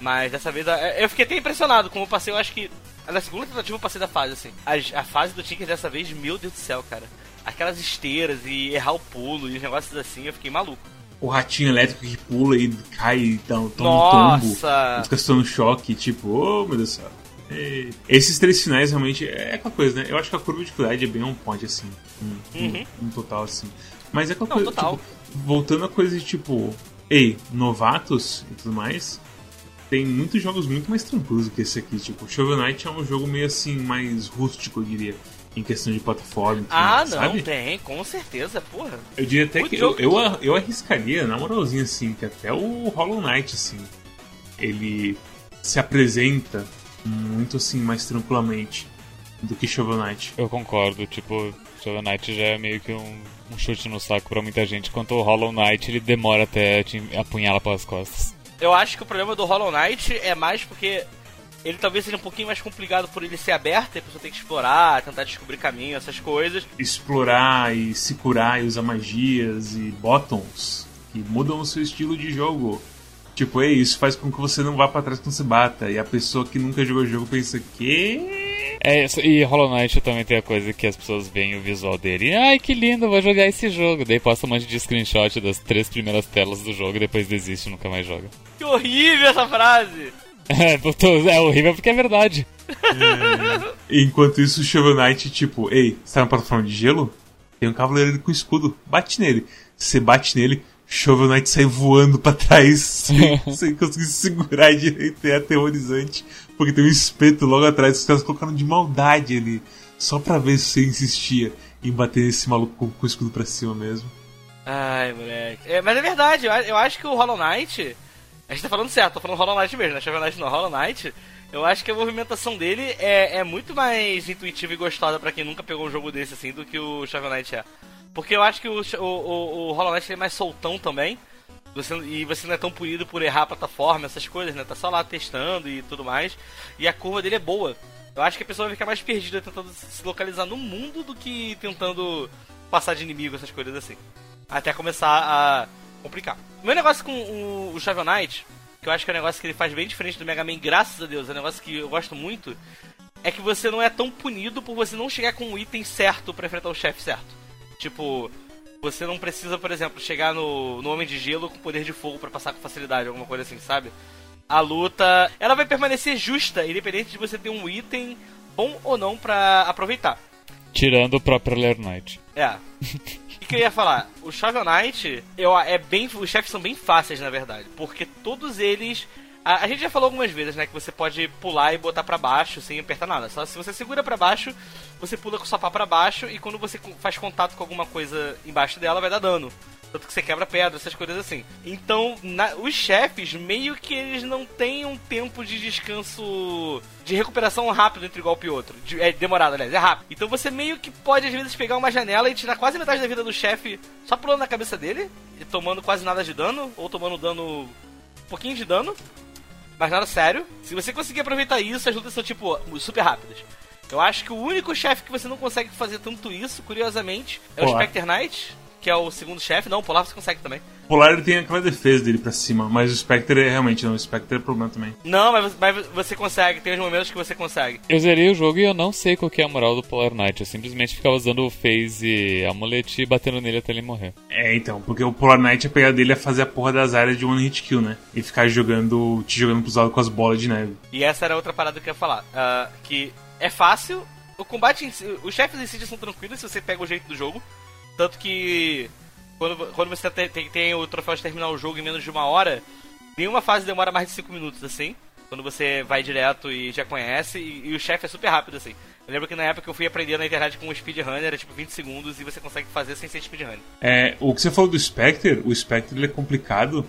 Mas dessa vez é, eu fiquei até impressionado como eu passei, eu acho que. Na segunda tentativa eu passei da fase, assim. A, a fase do Tinker dessa vez, meu Deus do céu, cara. Aquelas esteiras e errar o pulo e os negócios assim, eu fiquei maluco. O ratinho elétrico que pula e cai e dá um toma um tombo. Nossa! Fica sendo choque, tipo, oh meu Deus do céu. E esses três finais realmente é aquela coisa, né? Eu acho que a curva de dificuldade é bem um point, assim. Um, um- Uhum. um total, assim. Mas é aquela Não, coisa, total. tipo, voltando a coisa de tipo, ei, novatos e tudo mais, tem muitos jogos muito mais tranquilos do que esse aqui. Tipo, Shovel Knight é um jogo meio assim, mais rústico, eu diria, em questão de plataforma. e tudo Ah, não, sabe? tem, com certeza, porra. Eu diria até Muito que eu, eu, eu arriscaria, na moralzinha, assim, que até o Hollow Knight, assim, ele se apresenta muito, assim, mais tranquilamente do que Shovel Knight. Eu concordo, tipo, Shovel Knight já é meio que um, um chute no saco pra muita gente, enquanto o Hollow Knight ele demora até te apunhala pelas costas. Eu acho que o problema do Hollow Knight é mais porque ele talvez seja um pouquinho mais complicado por ele ser aberto, e a pessoa tem que explorar, tentar descobrir caminho, essas coisas. Explorar e se curar e usar magias e bottoms que mudam o seu estilo de jogo. Tipo, é isso faz com que você não vá para trás quando você bata. E a pessoa que nunca jogou o jogo pensa que. É, isso, e Hollow Knight também tem a coisa que as pessoas veem o visual dele. Ai, que lindo, vou jogar esse jogo. Daí posta um monte de screenshot das três primeiras telas do jogo e depois desiste e nunca mais joga. Que horrível essa frase! É, é horrível porque é verdade. É. Enquanto isso, o Shovel Knight, tipo, ei, você tá na plataforma de gelo? Tem um cavaleiro com escudo, bate nele. Você bate nele, Shovel Knight sai voando pra trás sem, sem conseguir segurar direito. É aterrorizante. Porque tem um espeto logo atrás que os caras colocaram de maldade ali. Só pra ver se você insistia em bater nesse maluco com, com o escudo pra cima mesmo. Ai, moleque. É, mas é verdade, eu, eu acho que o Hollow Knight a gente tá falando certo, tô falando Hollow Knight mesmo, né? Shovel Knight não, Hollow Knight. Eu acho que a movimentação dele é, é muito mais intuitiva e gostosa para quem nunca pegou um jogo desse assim do que o Shovel Knight é. Porque eu acho que o, o, o, Hollow Knight é mais soltão também. Você, e você não é tão punido por errar a plataforma, essas coisas, né? Tá só lá testando e tudo mais. E a curva dele é boa. Eu acho que a pessoa vai ficar mais perdida tentando se localizar no mundo do que tentando passar de inimigo, essas coisas assim. Até começar a complicar. O meu negócio com o, o Shovel Knight, que eu acho que é um negócio que ele faz bem diferente do Mega Man, graças a Deus, é um negócio que eu gosto muito, é que você não é tão punido por você não chegar com o item certo para enfrentar o chefe certo. Tipo, você não precisa, por exemplo, chegar no, no Homem de Gelo com poder de fogo para passar com facilidade, alguma coisa assim, sabe? A luta, ela vai permanecer justa, independente de você ter um item bom ou não para aproveitar. Tirando o próprio Lair Knight. É. que, que eu ia falar? O Shovel Knight, eu, é bem, os chefes são bem fáceis, na verdade. Porque todos eles. A, a, gente já falou algumas vezes, né? Que você pode pular e botar para baixo sem apertar nada. Só se você segura para baixo, você pula com o sopá para baixo e quando você faz contato com alguma coisa embaixo dela, vai dar dano. Tanto que você quebra pedra, essas coisas assim. Então, na, os chefes, meio que eles não têm um tempo de descanso. de recuperação rápido entre golpe e outro. De, é demorado, aliás, é rápido. Então você meio que pode, às vezes, pegar uma janela e tirar quase metade da vida do chefe só pulando na cabeça dele, e tomando quase nada de dano, ou tomando dano. um pouquinho de dano. Mas nada sério. Se você conseguir aproveitar isso, as lutas são, tipo, super rápidas. Eu acho que o único chefe que você não consegue fazer tanto isso, curiosamente, é o Spectre Knight que é o segundo chefe. Não, o Polar você consegue também. O Polar ele tem aquela defesa dele pra cima, mas o Spectre é realmente não. O Spectre é problema também. Não, mas, mas você consegue, tem os momentos que você consegue. Eu zerei o jogo e eu não sei qual que é a moral do Polar Knight. Eu simplesmente ficava usando o phase amulete e batendo nele até ele morrer. É, então, porque o Polar Knight, a pegada dele é fazer a porra das áreas de one hit kill, né? E ficar jogando, te jogando pros lados com as bolas de neve. E essa era outra parada que eu ia falar. Uh, que é fácil, o combate, si, os chefes em si são tranquilos se você pega o jeito do jogo. Tanto que quando, quando você tem, tem, tem, o troféu de terminar o jogo em menos de uma hora, nenhuma fase demora mais de 5 minutos, assim. Quando você vai direto e já conhece, e, e o chefe é super rápido, assim. Eu lembro que na época eu fui aprender na internet com o speedrunner, era tipo 20 segundos e você consegue fazer sem ser speedrunner. É, o que você falou do Spectre, o Spectre ele é complicado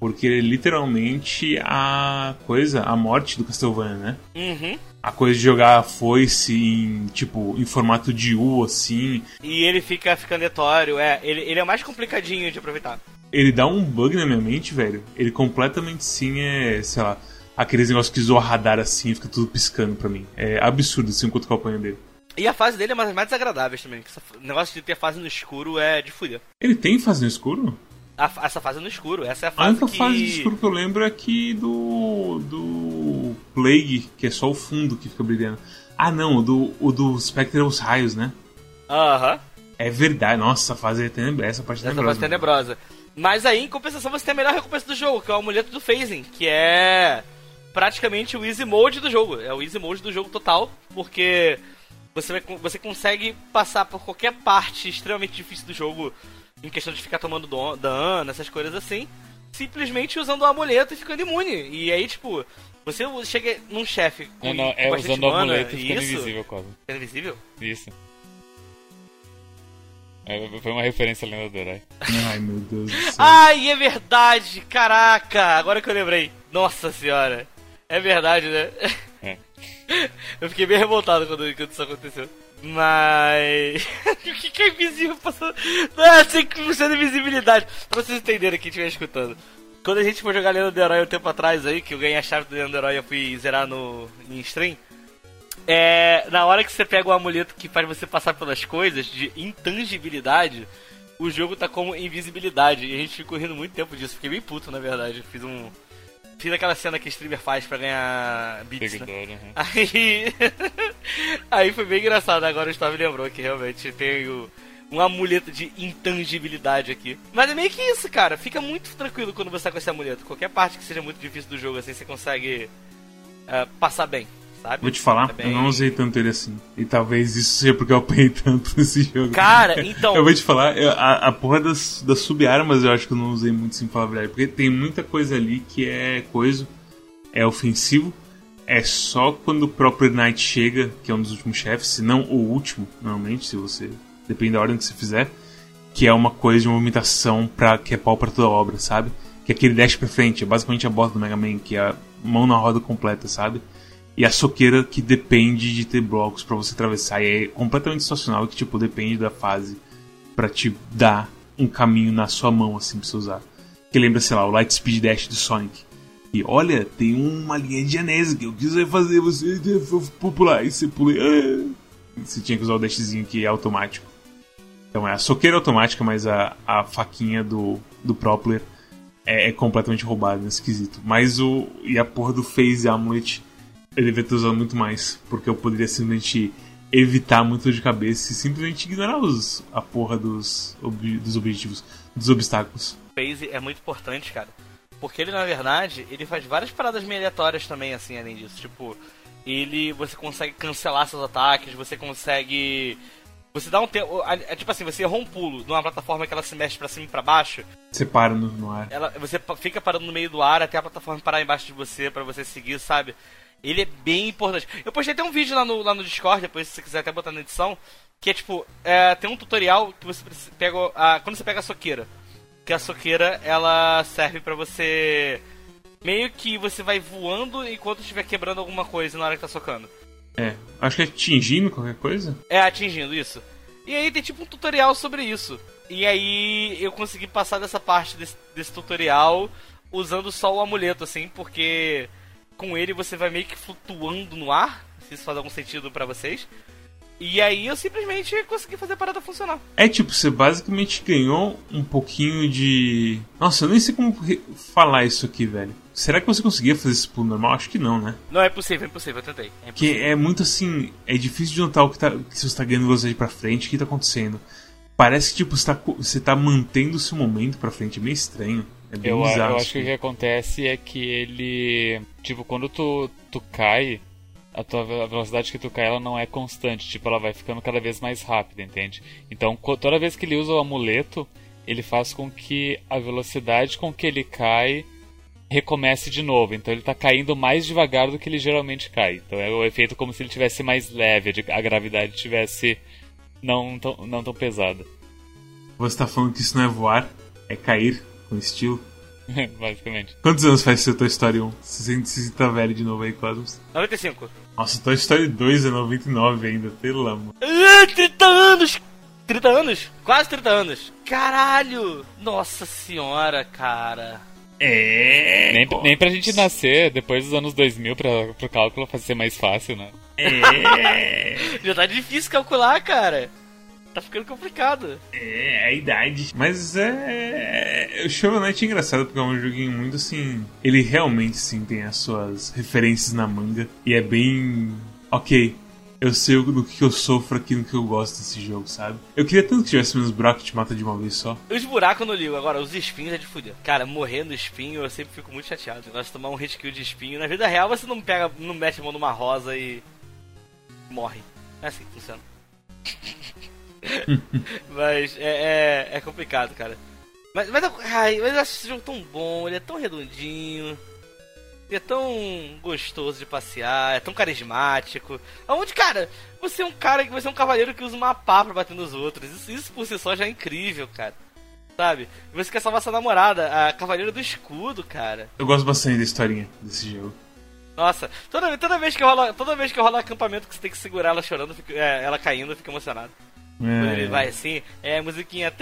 porque ele é literalmente a coisa, a morte do Castlevania, né? Uhum a coisa de jogar a foice em, tipo, em formato de U, assim. E ele fica ficando aleatório, é. Ele, ele é mais complicadinho de aproveitar. Ele dá um bug na minha mente, velho. Ele completamente sim é, sei lá, aqueles negócios que zoa radar assim e fica tudo piscando pra mim. É absurdo assim enquanto que eu apanho dele. E a fase dele é uma das mais desagradáveis também. O negócio de ter fase no escuro é de fúria. Ele tem fase no escuro? A, essa fase no escuro, essa é a fase. A única que... fase no escuro que eu lembro é aqui do. do. Plague, que é só o fundo que fica brilhando. Ah não, o do, o do Spectre é os raios, né? Aham. É verdade, nossa, a fase é tenebrosa, essa parte é tenebrosa. Essa fase é tenebrosa. Mas aí, em compensação, você tem a melhor recompensa do jogo, que é o amuleto do phasing, que é praticamente o easy mode do jogo. É o easy mode do jogo total, porque você, vai, você consegue passar por qualquer parte extremamente difícil do jogo em questão de ficar tomando dano, essas coisas assim, simplesmente usando o amuleto e ficando imune. E aí, tipo, você chega num chefe com. Não, não, é usando o amuleto e ficando isso, invisível quase. Ficando invisível? Isso. É, foi uma referência lenda do herói. Ai, meu Deus do céu. Ai, é verdade! Caraca! Agora que eu lembrei. Nossa senhora. É verdade, né? É. Eu fiquei bem revoltado quando, quando isso aconteceu. Mas. o que, que é invisível passando. Ah, 100% de visibilidade. Pra vocês entenderem quem estiver escutando. Quando a gente foi jogar Leandro do Herói um tempo atrás aí, que eu ganhei a chave do Leandro do Herói e eu fui zerar no, em stream. É, na hora que você pega o amuleto que faz você passar pelas coisas, de intangibilidade, o jogo tá como invisibilidade. E a gente ficou rindo muito tempo disso. Fiquei bem puto, na verdade. Fiz um. Fiz aquela cena que streamer faz pra ganhar bits, né? Uhum. Aí. aí foi bem engraçado. Agora o Gustavo lembrou que realmente tem o- um amuleto de intangibilidade aqui. Mas é meio que isso, cara. Fica muito tranquilo quando você tá com esse amuleto. Qualquer parte que seja muito difícil do jogo, assim, você consegue é, passar bem, sabe? Vou te falar, eu não usei tanto ele assim. E talvez isso seja porque eu apanhei tanto nesse jogo. Cara, então. Eu vou te falar, eu- a, a porra das, das sub-armas eu acho que eu não usei muito sem falar a verdade. Porque tem muita coisa ali que é coisa, é ofensivo. É só quando o próprio Knight chega, que é um dos últimos chefes, se não o último, normalmente, se você. Depende da ordem que você fizer. Que é uma coisa de movimentação pra, que é pau pra toda obra, sabe? Que é aquele dash pra frente, é basicamente a bota do Mega Man, que é a mão na roda completa, sabe? E a soqueira que depende de ter blocos pra você atravessar. E é completamente situacional que, tipo, depende da fase pra te dar um caminho na sua mão, assim, pra você usar. Que lembra, sei lá, o Light Speed Dash do Sonic. E olha, tem uma linha de anese que eu quiser fazer você pular. E você pula. e, ah! Você tinha que usar o dashzinho que é automático. Então é a soqueira automática, mas a, a faquinha do, do Pro Player é, é completamente roubada nesse quesito. Mas o. E a porra do Phase Amulet eu devia ter usado muito mais. Porque eu poderia simplesmente evitar muito de cabeça e simplesmente ignorar os, a porra dos, ob- dos objetivos, dos obstáculos. phase é muito importante, cara. Porque ele, na verdade, ele faz várias paradas meio aleatórias também, assim, além disso. Tipo, ele. Você consegue cancelar seus ataques, você consegue. Você dá um tempo. É tipo assim, você errou um pulo numa plataforma que ela se mexe pra cima e pra baixo. Você para no, no ar. Ela, você fica parando no meio do ar até a plataforma parar embaixo de você pra você seguir, sabe? Ele é bem importante. Eu postei até um vídeo lá no, lá no Discord, depois se você quiser até botar na edição, que é tipo, é, tem um tutorial que você pega a, quando você pega a soqueira, que a soqueira ela serve pra você meio que você vai voando enquanto estiver quebrando alguma coisa na hora que tá socando. É. Acho que é atingindo qualquer coisa. É, atingindo isso. E aí tem tipo um tutorial sobre isso. E aí eu consegui passar dessa parte desse, desse tutorial usando só o amuleto, assim, porque com ele você vai meio que flutuando no ar, se isso faz algum sentido pra vocês. E aí eu simplesmente consegui fazer a parada funcionar. É tipo, você basicamente ganhou um pouquinho de. Nossa, eu nem sei como falar isso aqui, velho. Será que você conseguia fazer esse pulo normal? Acho que não, né? Não, é possível, é impossível, eu tentei. É Que é muito assim. É difícil de notar o que tá. Que você tá ganhando velocidade pra frente, o que tá acontecendo. Parece que, tipo, você tá, você tá mantendo o seu momento pra frente. É meio estranho. É bem Eu, bizarro. eu acho que o que acontece é que ele. Tipo, quando tu, tu cai, a tua a velocidade que tu cai ela não é constante. Tipo, ela vai ficando cada vez mais rápida, entende? Então, toda vez que ele usa o amuleto, ele faz com que a velocidade com que ele cai recomece de novo. Então, ele tá caindo mais devagar do que ele geralmente cai. Então, é o efeito como se ele tivesse mais leve, a gravidade tivesse não tão, não tão pesada. Você tá falando que isso não é voar, é cair com estilo. Basicamente. Quantos anos faz seu Toy Story 1? Você se tá velho de novo aí, Cosmos? 95. Nossa, Toy Story 2 é 99 ainda, pelo amor. Ah, 30 anos! 30 anos? Quase 30 anos. Caralho! Nossa senhora, cara. É. Nem, nem pra gente nascer depois dos anos 2000 pra, pro cálculo ser mais fácil, né? É. Já tá difícil calcular, cara. Tá ficando complicado. É, a idade. Mas é. O Shovel Knight é engraçado porque é um joguinho muito assim. Ele realmente sim tem as suas referências na manga. E é bem. Ok. Eu sei o- do que eu sofro aqui no que eu gosto desse jogo, sabe? Eu queria tanto que tivesse menos buraco que te mata de uma vez só. Os buracos eu não ligo, agora os espinhos é de fuder. Cara, morrer no espinho eu sempre fico muito chateado. Eu gosto de tomar um hit kill de espinho. Na vida real você não pega, não mete a mão numa rosa e. morre. É assim que funciona. mas é, é, é complicado, cara. Mas, mas, eu- ai, mas eu acho esse jogo tão bom, ele é tão redondinho. Ele é tão gostoso de passear, é tão carismático. Aonde, cara, você é um cara que você é um cavaleiro que usa uma pá pra bater nos outros. Isso, isso por si só já é incrível, cara. Sabe? Você quer salvar sua namorada, a cavaleira do escudo, cara. Eu gosto bastante da historinha desse jogo. Nossa, toda, toda vez que rola, toda vez que rola acampamento que você tem que segurar ela chorando, eu fico- é, ela caindo, eu fico emocionado. Quando ele É, vai assim, é a musiquinha.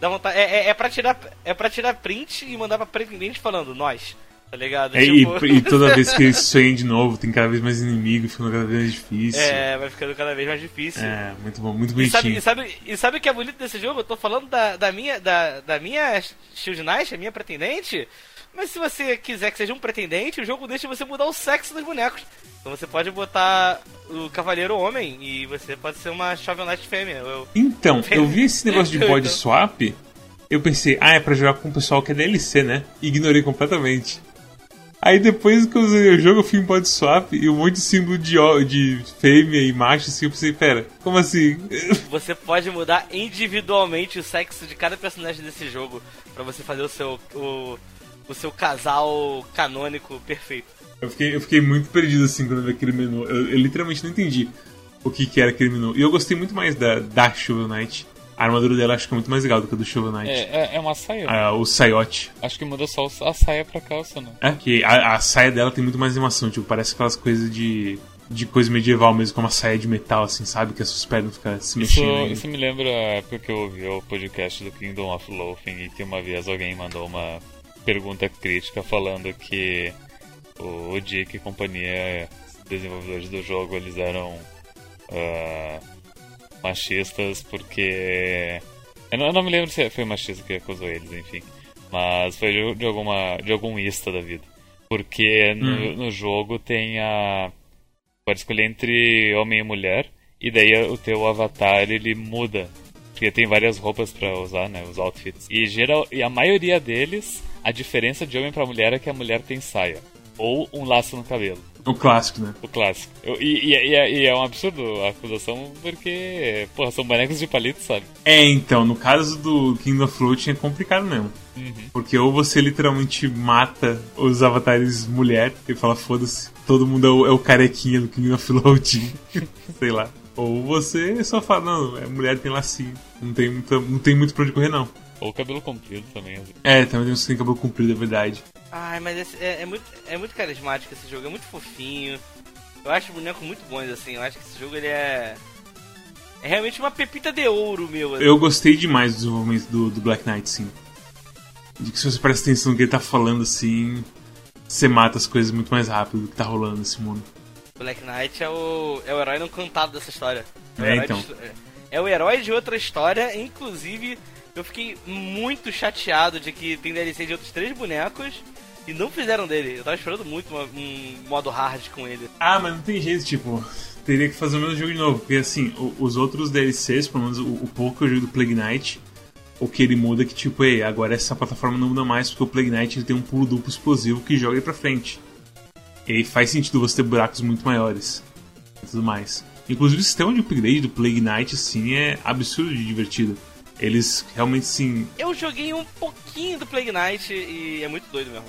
Dá vontade. É, é, é, pra tirar, é pra tirar print e mandar pra pretendente falando, nós. Tá ligado? É, tipo... e, e, toda vez que eles sonham de novo, tem cada vez mais inimigo, ficando cada vez mais difícil. É, vai ficando cada vez mais difícil. É, muito bom, muito bonitinho. E sabe, e sabe, e sabe o que é bonito desse jogo? Eu tô falando da, da minha, da, da minha Shield Knight, a minha pretendente. Mas se você quiser que seja um pretendente, o jogo deixa você mudar o sexo dos bonecos. Então você pode botar o Cavaleiro Homem e você pode ser uma Shovel Knight fêmea. Eu... Então, eu vi esse negócio de body swap. Eu pensei, ah, é pra jogar com o pessoal que é DLC, né? Ignorei completamente. Aí depois que eu usei o jogo, eu fui em body swap e um monte de símbolo de, de fêmea e macho, assim, eu pensei, pera, como assim? Você pode mudar individualmente o sexo de cada personagem desse jogo para você fazer o seu. O o seu casal canônico perfeito. Eu fiquei, eu fiquei muito perdido assim quando eu vi aquele menu. Eu, eu literalmente não entendi o que, que era aquele menu. E eu gostei muito mais da, da Shovel Knight. A armadura dela acho que é muito mais legal do que a do Shovel Knight. É, é, é uma saia. Ah, o saiote. Acho que muda só a saia pra calça, né? É, que a, a saia dela tem muito mais animação, tipo, parece aquelas coisas de de coisa medieval mesmo, como uma saia de metal, assim, sabe? Que as suas pernas ficam se mexendo. Isso, isso me lembra a época que eu ouvi o podcast do Kingdom of Loathing e que uma vez alguém mandou uma pergunta crítica falando que o, Dick e companhia, desenvolvedores do jogo, eles eram uh, machistas porque. Eu não, eu não, me lembro se foi machista que acusou eles, enfim. Mas foi de, de alguma, de algum ista da vida. Porque no, hum. no jogo tem a. Pode escolher entre homem e mulher. E daí o teu avatar ele muda porque tem várias roupas para usar, né? Os outfits. E, geral, e a maioria deles a diferença de homem para mulher é que a mulher tem saia. Ou um laço no cabelo. O clássico, né? O clássico. E, e, e, e, é um absurdo a acusação, porque, porra, são bonecos de palito, sabe? É, então, no caso do King of Fruit é complicado mesmo. Uhum. Porque ou você literalmente mata os avatares mulher e fala, foda-se, todo mundo é o, é o, carequinha do King of Float, sei lá. Ou você só fala, não, é mulher tem lacinho, não tem, não tem muito pra onde correr não. Ou cabelo comprido também. Assim. É, também tem uns que tem cabelo comprido, é verdade. Ai, mas esse, é, é, muito, é muito carismático esse jogo, é muito fofinho. Eu acho o boneco muito bons, assim. Eu acho que esse jogo ele é. É realmente uma pepita de ouro, meu. Assim. Eu gostei demais do desenvolvimento do, do Black Knight, sim. De que se você presta atenção no que ele tá falando, assim. Você mata as coisas muito mais rápido do que tá rolando nesse mundo. Black Knight é o, é o herói não cantado dessa história. É, é então. De, é o herói de outra história, inclusive eu fiquei muito chateado de que tem DLC de outros três bonecos e não fizeram dele. Eu tava esperando muito uma, um modo hard com ele. Ah, mas não tem jeito, tipo, teria que fazer o mesmo jogo de novo. Porque assim, os outros DLCs, pelo menos o, o, pouco que eu jogo do Plague Knight, o que ele muda é que, tipo, ei, agora essa plataforma não muda mais porque o Plague Knight ele tem um pulo duplo explosivo que joga ele pra frente. E faz sentido você ter buracos muito maiores e tudo mais. Inclusive o sistema de upgrade do Plague Knight, assim, é absurdo de divertido. Eles realmente sim. Eu joguei um pouquinho do Plague Knight e é muito doido mesmo.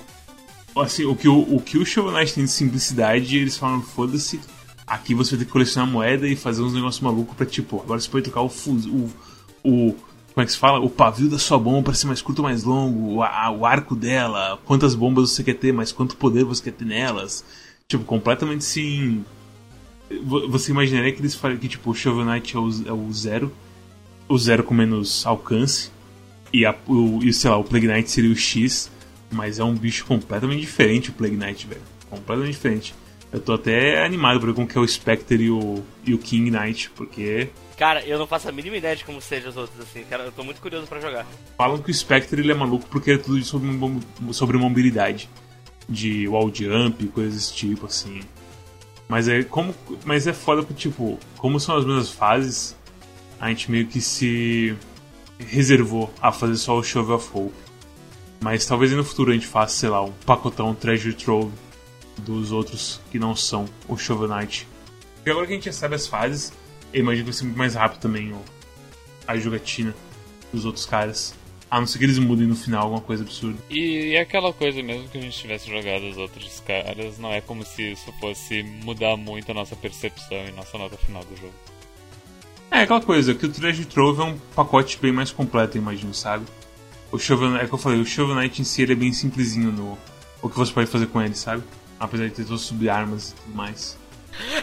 Assim, o que o, o, que o Shovel Knight tem de simplicidade, eles falam, foda-se, aqui você vai ter que colecionar moeda e fazer uns negócios malucos pra tipo, agora você pode trocar o, o, o como é que se fala? O pavio da sua bomba para ser mais curto ou mais longo, o, a, o arco dela, quantas bombas você quer ter, mas quanto poder você quer ter nelas. Tipo, completamente sim. Você imaginaria que eles falam que tipo, o Shovel Knight é o, é o zero o zero com menos alcance. E, a, o, e sei lá, o Plague Knight seria o X. Mas é um bicho completamente diferente o Plague Knight, velho. Completamente diferente. Eu tô até animado pra ver como que é o Spectre e o, e o King Knight, porque. Cara, eu não faço a mínima ideia de como sejam os outros, assim. Cara, eu tô muito curioso para jogar. Falam que o Spectre ele é maluco porque é tudo sobre, sobre mobilidade. De wall jump, coisas desse tipo, assim. Mas é como. Mas é foda porque, tipo, como são as mesmas fases, a gente meio que se reservou a fazer só o Shovel of Hope. Mas talvez no futuro a gente faça, sei lá, um pacotão Treasure Trove dos outros que não são o Shovel Knight. Porque agora que a gente já sabe as fases, eu imagino que vai ser muito mais rápido também ó, a jogatina dos outros caras. A não ser que eles mudem no final alguma coisa absurda. E, e aquela coisa mesmo que a gente tivesse jogado os outros caras, não é como se isso fosse mudar muito a nossa percepção e nossa nota final do jogo. É aquela coisa, que o Treasure Trove é um pacote bem mais completo, eu imagino, sabe? O Shovel é que eu falei, o Shovel Knight em si ele é bem simplesinho no o que você pode fazer com ele, sabe? Apesar de ter todas as sub-armas e tudo mais.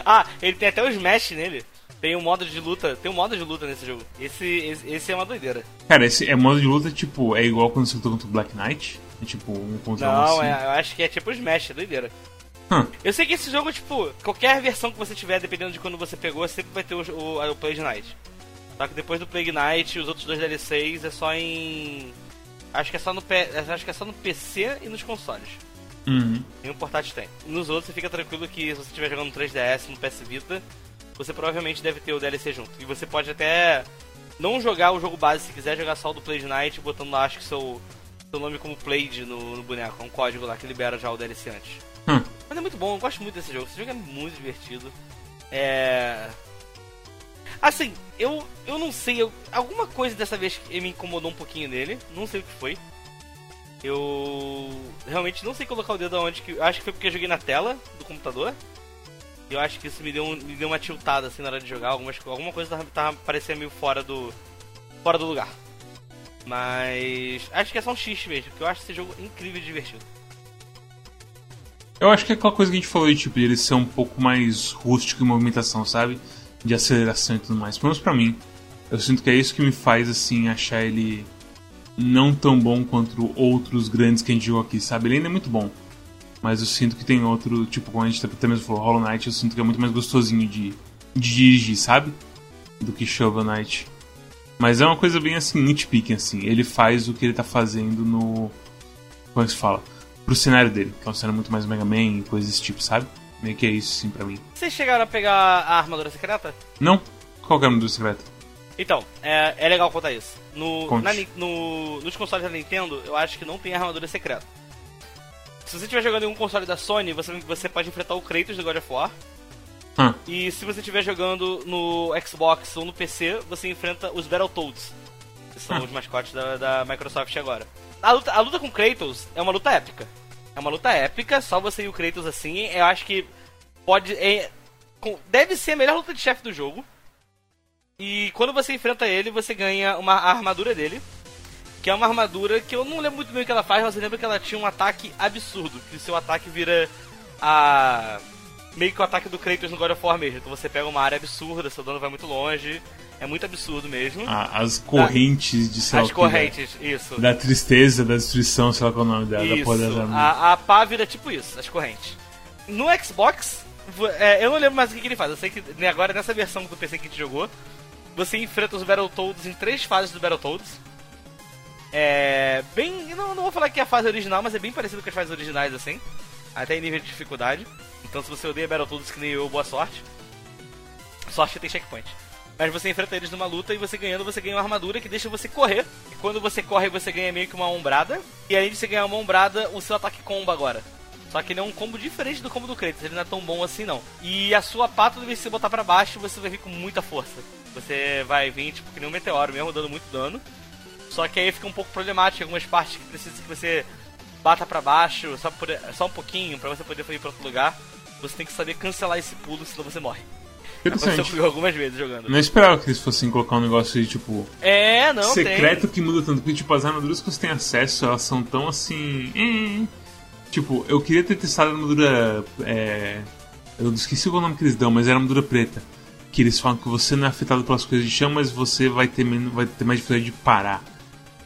Ah, ele tem até os mesh nele. Tem um modo de luta, tem um modo de luta nesse jogo. Esse, esse, esse é uma doideira. Cara, esse é modo de luta, tipo, é igual quando você luta contra o Black Knight? É tipo um contra um Não, assim? é, eu acho que é tipo Smash, é doideira. Hum. Eu sei que esse jogo, tipo, qualquer versão que você tiver, dependendo de quando você pegou, sempre vai ter o, o, o Plague Knight. Só que depois do Plague Knight, os outros dois DLCs é só em. Acho que é só no, P... acho que é só no PC e nos consoles. Uhum. Nenhum portátil tem. Nos outros você fica tranquilo que se você estiver jogando no 3DS, no PS Vita, você provavelmente deve ter o DLC junto. E você pode até não jogar o jogo base se quiser, jogar só o do Play Night, botando lá, acho que seu, seu nome como Played no, no boneco. É um código lá que libera já o DLC antes. Hum. Mas é muito bom, eu gosto muito desse jogo. Esse jogo é muito divertido. É. Assim, eu, eu não sei, eu, alguma coisa dessa vez me incomodou um pouquinho nele, não sei o que foi. Eu realmente não sei colocar o dedo aonde que. Acho que foi porque eu joguei na tela do computador. Eu acho que isso me deu, um- me deu uma tiltada assim na hora de jogar. Algumas, alguma coisa tava, tava parecendo meio fora do. fora do lugar. Mas. Acho que é só um xixi mesmo, porque eu acho esse jogo incrível e divertido. Eu acho que é aquela coisa que a gente falou de tipo, ele ser um pouco mais rústico em movimentação, sabe? De aceleração e tudo mais. Pelo menos pra mim. Eu sinto que é isso que me faz, assim, achar ele não tão bom quanto outros grandes que a gente jogou aqui, sabe? Ele ainda é muito bom. Mas eu sinto que tem outro, tipo, como a gente até mesmo falou, Hollow Knight, eu sinto que é muito mais gostosinho de, de dirigir, sabe? Do que Shovel Knight. Mas é uma coisa bem assim, nitpicking, assim. Ele faz o que ele tá fazendo no. Como é se fala? Pro cenário dele, que é um cenário muito mais Mega Man e coisas desse tipo, sabe? Meio que é isso, sim, pra mim. Vocês chegaram a pegar a armadura secreta? Não? Qual que é o nome do secreto? Então, é, é legal contar isso. No, na no- nos consoles da Nintendo, eu acho que não tem armadura secreta. Se você estiver jogando em um console da Sony, você, você pode enfrentar o Kratos do God of War. E se você estiver jogando no Xbox ou no PC, você enfrenta os Battletoads. Que são Ah. os mascotes da, da Microsoft agora. A luta, a luta com Kratos é uma luta épica. É uma luta épica, só você e o Kratos assim. Eu acho que pode. é- deve ser a melhor luta de chefe do jogo. E quando você enfrenta ele, você ganha uma a armadura dele. Que é uma armadura que eu não lembro muito bem o que ela faz, mas eu lembro que ela tinha um ataque absurdo. Que o seu ataque vira a. meio que o ataque do Kratos no God of War mesmo. Então você pega uma área absurda, seu dano vai muito longe. É muito absurdo mesmo. a- as correntes de sei As correntes, isso. Da, da tristeza, da destruição, sei lá qual é o nome dela, da Isso, da a, a pá vira tipo isso, as correntes. No Xbox, é, eu não lembro mais o que, que ele faz. Eu sei que né, agora nessa versão do PC que a gente jogou, você enfrenta os Battletoads em três fases do Battletoads. É. Bem. Não, não vou falar que é a fase original, mas é bem parecido com as fases originais assim. Até em nível de dificuldade. Então se você odeia Battletoads que nem eu, boa sorte. Sorte que tem checkpoint. Mas você enfrenta eles numa luta e você ganhando, você ganha uma armadura que deixa você correr. E quando você corre, você ganha meio que uma ombrada. E além de você ganhar uma ombrada, o seu ataque comba agora. Só que ele é um combo diferente do combo do Kratos, ele não é tão bom assim não. E a sua vez que você botar pra baixo, você vai vir com muita força. Você vai vir, tipo, que nem um meteoro mesmo, dando muito dano. Só que aí fica um pouco problemático, algumas partes que precisa que você bata pra baixo, só, por, só um pouquinho, pra você poder ir pra outro lugar. Você tem que saber cancelar esse pulo, senão você morre. Aconteceu Interessante. comigo algumas vezes jogando. Não esperava que eles fossem colocar um negócio de tipo. É, não, secreto que muda tanto. Porque, tipo, as armaduras que você tem acesso, elas são tão assim. eh. Tipo, eu queria ter testado a armadura. É... Eu esqueci é o nome que eles dão, mas era a armadura preta. Que eles falam que você não é afetado pelas coisas de chão, mas você vai ter, menos, vai ter mais dificuldade de parar.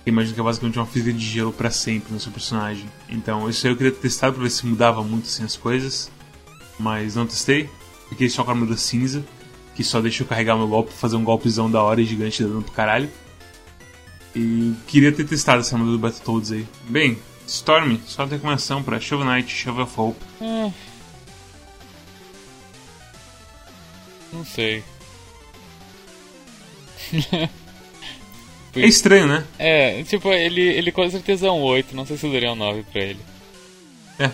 Eu imagino que é basicamente uma física de gelo pra sempre no seu personagem. Então, isso aí eu queria ter testado pra ver se mudava muito assim as coisas. Mas não testei. Fiquei só com a armadura cinza, que só deixa eu carregar meu golpe, fazer um golpezão da hora e gigante dando pro caralho. E queria ter testado essa armadura do Battletoads aí. Bem, Storm, só recomendação pra Shovel Knight, Shovel of Hope. Hum. Não sei. É estranho, né? É, tipo, ele, ele com certeza é um 8, não sei se eu daria um 9 pra ele. É.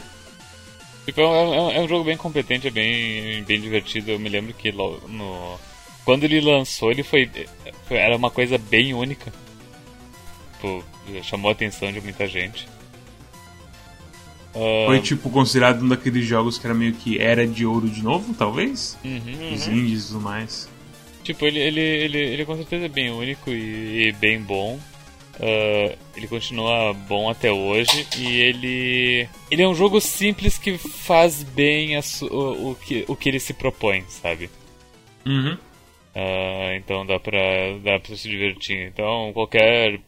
Tipo, é um, é um jogo bem competente, é bem, bem divertido. Eu me lembro que no, quando ele lançou, ele foi, foi- Era uma coisa bem única. Tipo, chamou a atenção de muita gente. Ah, Foi tipo considerado um daqueles jogos que era meio que era de ouro de novo, talvez? uhum. Os indies e tudo mais. Tipo, ele, ele, ele, ele com certeza é bem único e, e bem bom. Ah, ele continua bom até hoje e ele. Ele é um jogo simples que faz bem su- o, o, que, o que ele se propõe, sabe? Uhum. Uh, então dá pra, dá pra se divertir. Então qualquer.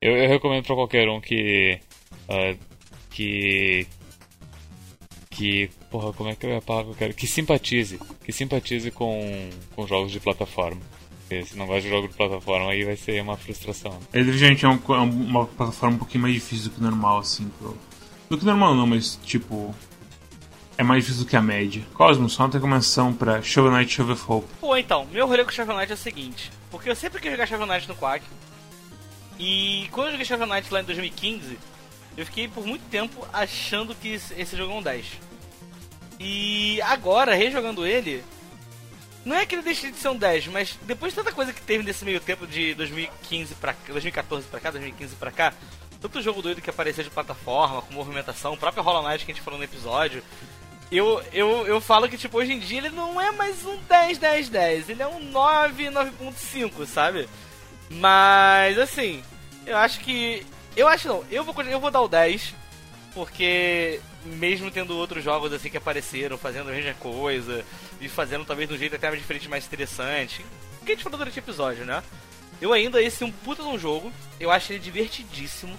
Eu, eu recomendo pra qualquer um que. Uh, que. Que. Porra, como é que é a palavra que eu quero? Que simpatize. Que simpatize com, com jogos de plataforma. Porque se não gosta de jogo de plataforma, aí vai ser uma frustração. Ele, gente, é, um, é uma plataforma um pouquinho mais difícil do que normal, assim. Pro... Do que normal não, mas tipo é mais difícil do que a média. Cosmos, só uma recomendação pra Shovel Knight Shovel of Hope. Pô, então, meu rolê com Shovel Knight é o seguinte. Porque eu sempre quis jogar Shovel Knight no Quack. E quando eu joguei Shovel Knight lá em 2015, eu fiquei por muito tempo achando que esse jogo é um 10. E agora, rejogando ele, não é que ele deixe de ser um 10, mas depois de tanta coisa que teve nesse meio tempo de 2015 pra 2014 pra cá, 2015 pra cá, tanto jogo doido que apareceu de plataforma, com movimentação, o próprio Hollow Knight que a gente falou no episódio, eu, eu, eu falo que, tipo, hoje em dia ele não é mais um 10, 10, 10. Ele é um 9, 9.5, sabe? Mas, assim, eu acho que... Eu acho não, eu vou, eu vou dar o 10, porque mesmo tendo outros jogos assim que apareceram, fazendo a mesma coisa, e fazendo talvez de um jeito até mais diferente, mais interessante, o que a gente falou durante o episódio, né? Eu ainda, esse é um puta de um jogo, eu acho ele divertidíssimo,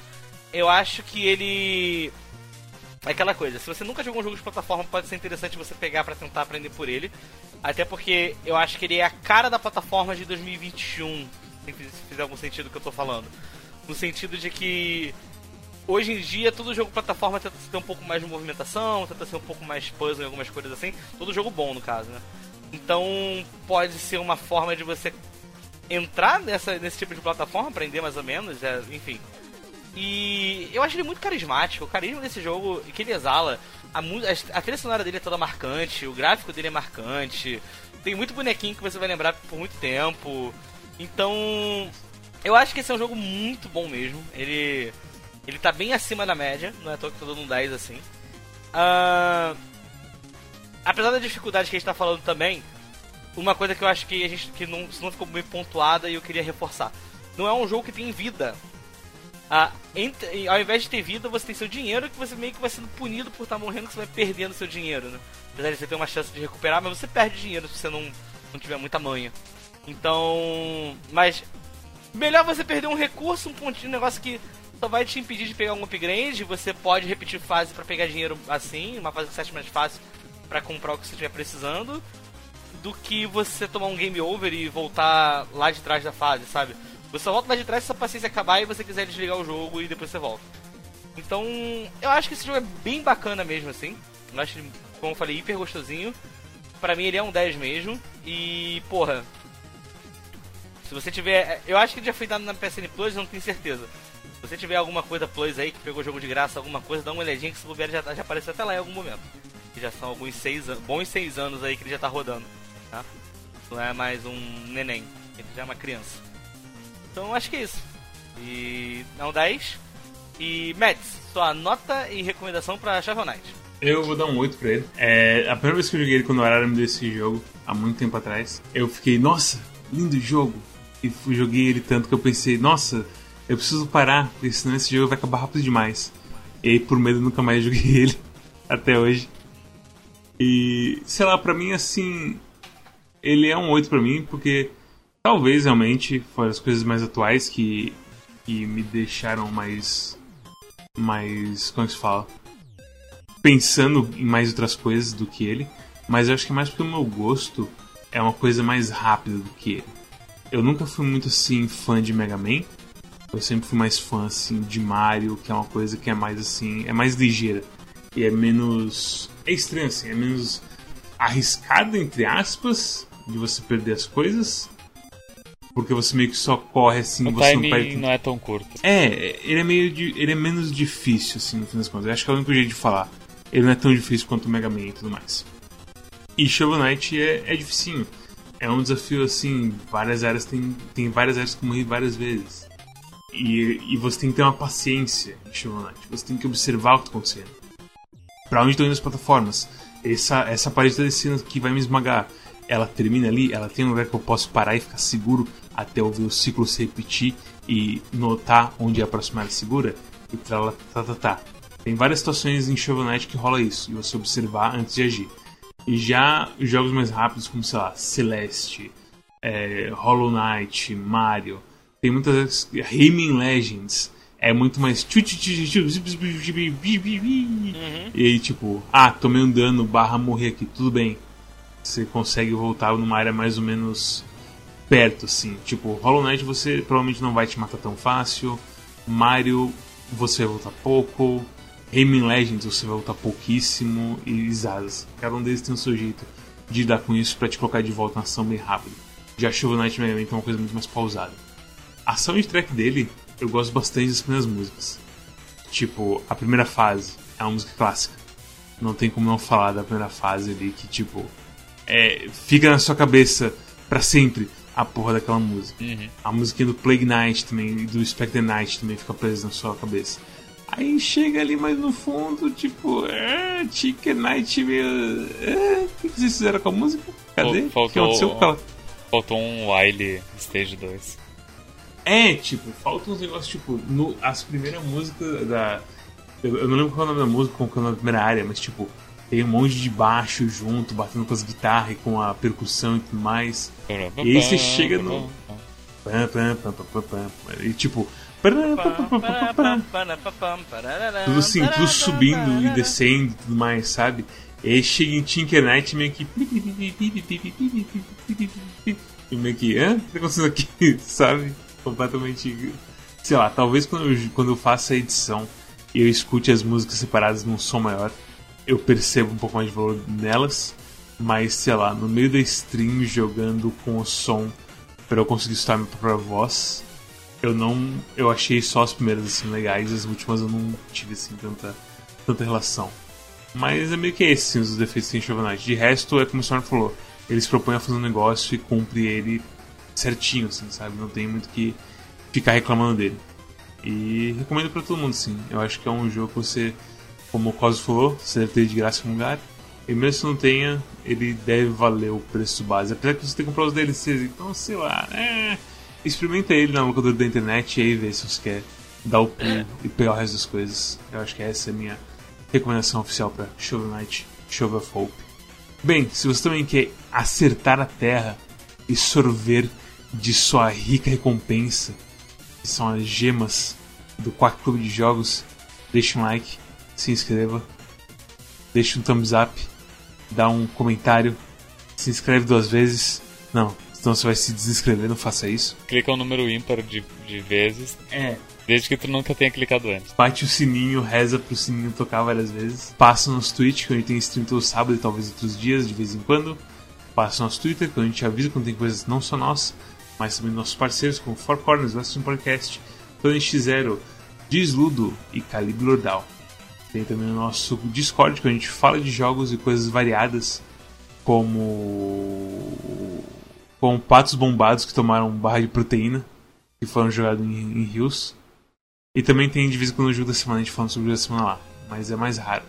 eu acho que ele é aquela coisa, se você nunca jogou um jogo de plataforma, pode ser interessante você pegar para tentar aprender por ele. Até porque eu acho que ele é a cara da plataforma de 2021, se fizer algum sentido o que eu tô falando. No sentido de que hoje em dia todo jogo plataforma tenta ter um pouco mais de movimentação, tenta ser um pouco mais puzzle em algumas coisas assim. Todo jogo bom, no caso, né? Então pode ser uma forma de você entrar nessa, nesse tipo de plataforma, aprender mais ou menos, é, enfim. E eu acho ele muito carismático. O carisma desse jogo que ele exala. A, a, a trilha sonora dele é toda marcante, o gráfico dele é marcante. Tem muito bonequinho que você vai lembrar por muito tempo. Então, eu acho que esse é um jogo muito bom mesmo. Ele ele tá bem acima da média, não é à toa que tô dando um 10 assim. Uh, apesar da dificuldade que a gente tá falando também, uma coisa que eu acho que a gente que não, não ficou bem pontuada e eu queria reforçar. Não é um jogo que tem vida. Ah, ao invés de ter vida, você tem seu dinheiro que você meio que vai sendo punido por estar tá morrendo, que você vai perdendo seu dinheiro, né? Apesar de você ter uma chance de recuperar, mas você perde dinheiro se você não, não tiver muita manha. Então. Mas. Melhor você perder um recurso, um pontinho, um negócio que só vai te impedir de pegar um upgrade. Você pode repetir fase para pegar dinheiro assim, uma fase 7 mais fácil para comprar o que você estiver precisando, do que você tomar um game over e voltar lá de trás da fase, sabe? Você só volta lá de trás se a paciência acabar e você quiser desligar o jogo e depois você volta. Então, eu acho que esse jogo é bem bacana mesmo, assim. Eu acho como eu falei, hiper gostosinho. Pra mim ele é um 10 mesmo. E, porra. Se você tiver. Eu acho que ele já foi dado na PSN Plus, não tenho certeza. Você tiver alguma coisa Plus aí que pegou o jogo de graça, alguma coisa, dá uma olhadinha que esse bobeira já, já apareceu até lá em algum momento. Que já são alguns seis bons seis anos aí que ele já tá rodando. Tá? Não é mais um neném, ele já é uma criança. Então acho que é isso. E não 10. E Mads, sua nota e recomendação pra Shovel Knight. Eu vou dar um 8 pra ele. É, a primeira vez que eu joguei ele quando o Arara me deu esse jogo, há muito tempo atrás, eu fiquei, nossa, lindo jogo. E joguei ele tanto que eu pensei, nossa, eu preciso parar, porque senão esse jogo vai acabar rápido demais. E aí, por medo, nunca mais joguei ele até hoje. E, sei lá, pra mim, assim, ele é um 8 pra mim, porque Talvez realmente foram as coisas mais atuais que, que me deixaram mais. mais. como é que se fala? Pensando em mais outras coisas do que ele. Mas eu acho que é mais porque o meu gosto é uma coisa mais rápida do que ele. Eu nunca fui muito assim fã de Mega Man. Eu sempre fui mais fã assim de Mario, que é uma coisa que é mais assim, é mais ligeira e é menos é estranho assim, é menos arriscado entre aspas de você perder as coisas, porque você meio que só corre assim, o você não perde. não é tão curto. É, ele é meio de, ele é menos difícil assim, no fim das contas. Eu acho que é o único jeito de falar. Ele não é tão difícil quanto o Mega Man e tudo mais. E Shovel Knight é, é dificinho. É um desafio assim, várias áreas tem, tem várias áreas que morrer várias vezes. E, e você tem que ter uma paciência em Shovel Knight. Você tem que observar o que está acontecendo. Pra onde estão indo as plataformas? Essa, essa parede está descendo aqui vai me esmagar. Ela termina ali, ela tem um lugar que eu posso parar e ficar seguro até ouvir o ciclo se repetir e notar onde a próxima área segura e tá, tá, tá, tá. Tem várias situações em Shovel Knight que rola isso, e você observar antes de agir. E já jogos mais rápidos, como sei lá, Celeste, é, Hollow Knight, Mario. Tem muitas. Rayman Legends. É muito mais. Uhum. E aí, tipo, ah, tomei um dano, barra morrer aqui, tudo bem. Você consegue voltar numa área mais ou menos perto, assim. Tipo, Hollow Knight você provavelmente não vai te matar tão fácil. Mario você vai voltar pouco. Rayman Legends você vai voltar pouquíssimo. E Zaz. Cada um deles tem o seu jeito de lidar com isso pra te colocar de volta na ação bem rápido. Já Shovel Knight Mega Man é uma coisa muito mais pausada. A soundtrack dele, eu gosto bastante das primeiras músicas. Tipo, a primeira fase é uma música clássica. Não tem como não falar da primeira fase ali que, tipo, é, fica na sua cabeça para sempre a porra daquela música. Uhum. A musiquinha do Plague Knight também, do Spectre Knight também fica presa na sua cabeça. Aí chega ali mais no fundo, tipo, é, Chicken Knight meio. é, O que vocês fizeram com a música? Cadê? Fal- O que aconteceu com ela? Faltou um Wily Stage 2. É, tipo, falta uns negócios, tipo, no, as primeiras músicas da. Eu, eu não lembro qual é o nome da música, qual é o nome da primeira área, mas tipo, tem um monte de baixo junto, batendo com as guitarras e com a percussão e tudo mais. E aí você chega no-. E tipo. Tudo assim, tudo subindo e descendo e tudo mais, sabe? E aí chega em Tinker Knight meio que. E meio que. Hã? O que tá acontecendo aqui? Sabe? Completamente. Sei lá, talvez quando eu, quando eu faça a edição e eu escute as músicas separadas num som maior, eu percebo um pouco mais de valor nelas. Mas sei lá, no meio da stream jogando com o som para eu conseguir escutar minha própria voz, eu não. Eu achei só as primeiras assim legais, as últimas eu não tive assim tanta, tanta relação. Mas é meio que esse sim, os defeitos que tem. De resto, é como o Storm falou, eles propõem a fazer um negócio e cumpre ele certinho, assim, sabe? Não tem muito que ficar reclamando dele. E recomendo pra todo mundo, sim. Eu acho que é um jogo que você, como o Cosmo falou, você deve ter de graça em algum lugar. E mesmo se não tenha, ele deve valer o preço base. Apesar que você tem que comprar os DLCs, então sei lá, é... Experimenta ele na locadora da internet e aí vê se você quer dar o pulo e pegar o resto das coisas. Eu acho que essa é a minha recomendação oficial para Shovel Knight, Shovel of Hope. Bem, se você também quer acertar a terra e sorver de sua rica recompensa, que são as gemas do Quack Clube de Jogos, deixe um like, se inscreva, deixe um thumbs up, dá um comentário, se inscreve duas vezes. Não, senão você vai se desinscrever, não faça isso. Clica o número ímpar de, de vezes, É, desde que tu nunca tenha clicado antes. bate o sininho, reza pro sininho tocar várias vezes. Passa nos Twitch, que a gente tem stream todo sábado e talvez outros dias, de vez em quando. Passa no nosso Twitter, que a gente avisa quando tem coisas não só nossas, mas também nossos parceiros, como Four Corners, Western Podcast, Planet X0, Desludo e Calibre Lordal. Tem também o nosso Discord, que a gente fala de jogos e coisas variadas, como como patos bombados que tomaram barra de proteína, que foram jogados em, em rios. E também tem de quando jogo da semana, a gente falando sobre o jogo da semana lá, mas é mais raro.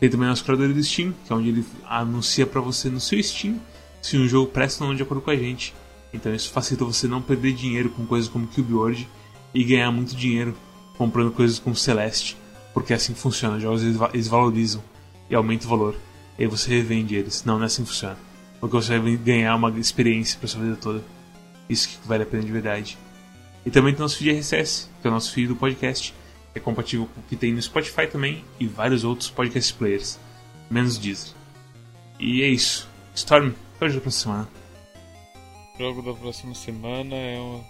Tem também o nosso criador do Steam, que é onde ele anuncia pra você no seu Steam se um jogo presta ou não de acordo com a gente. Então isso facilita você não perder dinheiro com coisas como Cube World e ganhar muito dinheiro comprando coisas como Celeste, porque é assim funciona. Os jogos eles va- eles valorizam e aumentam o valor. E aí você revende eles. Não, não é assim que funciona. Porque você vai ganhar uma experiência pra sua vida toda. Isso que vale a pena de verdade. E também tem o nosso feed RSS, que é o nosso feed do podcast, é compatível com o que tem no Spotify também e vários outros podcast players, menos Deezer. E é isso. Storm, qual é o pra semana? O jogo da próxima semana é, um,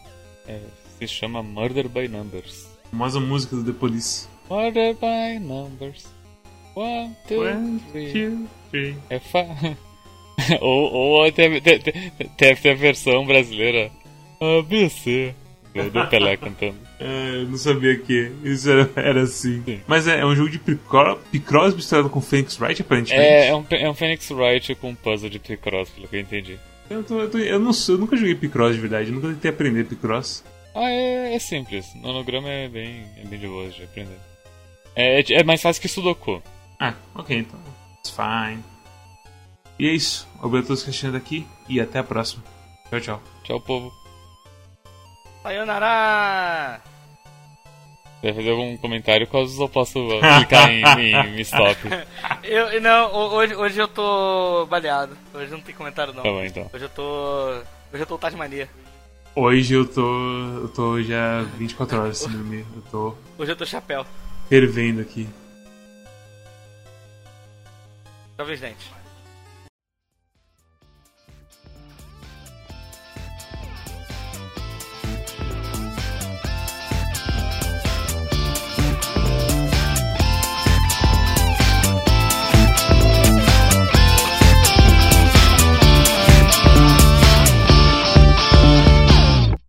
é se chama Murder by Numbers. Mais uma música do The Police. Murder by Numbers. One, two, One, three. two, three. É fa... ou ou tem- tem a versão brasileira ABC do, do Pelé cantando. É, eu não sabia que isso era, era assim. Sim. Mas é, é um jogo de Picross, Picross misturado com Phoenix Wright, aparentemente. É, é um, é um Phoenix Wright com um puzzle de Picross, pelo que eu entendi. Eu, tô- eu tô- eu não eu nunca joguei Picross de verdade, eu nunca tentei aprender Picross. Ah, é, é simples. Nanograma é bem, é bem de boa de aprender. É, é, é mais fácil que Sudoku. Ah, ok, então. It's fine. E é isso. Obrigado a todos que assistiram daqui e até a próxima. Tchau, tchau. Tchau, povo. Sayonara! Vai fazer algum comentário, quase eu posso clicar em, em, stop. Eu, não, hoje, hoje eu tô baleado. Hoje não tem comentário, não. Tá bom, então. Hoje eu tô. Hoje eu tô Tasmania. Hoje eu tô. Eu tô já 24 horas sem dormir. Eu tô. Hoje eu tô chapéu. Fervendo aqui. Talvez gente.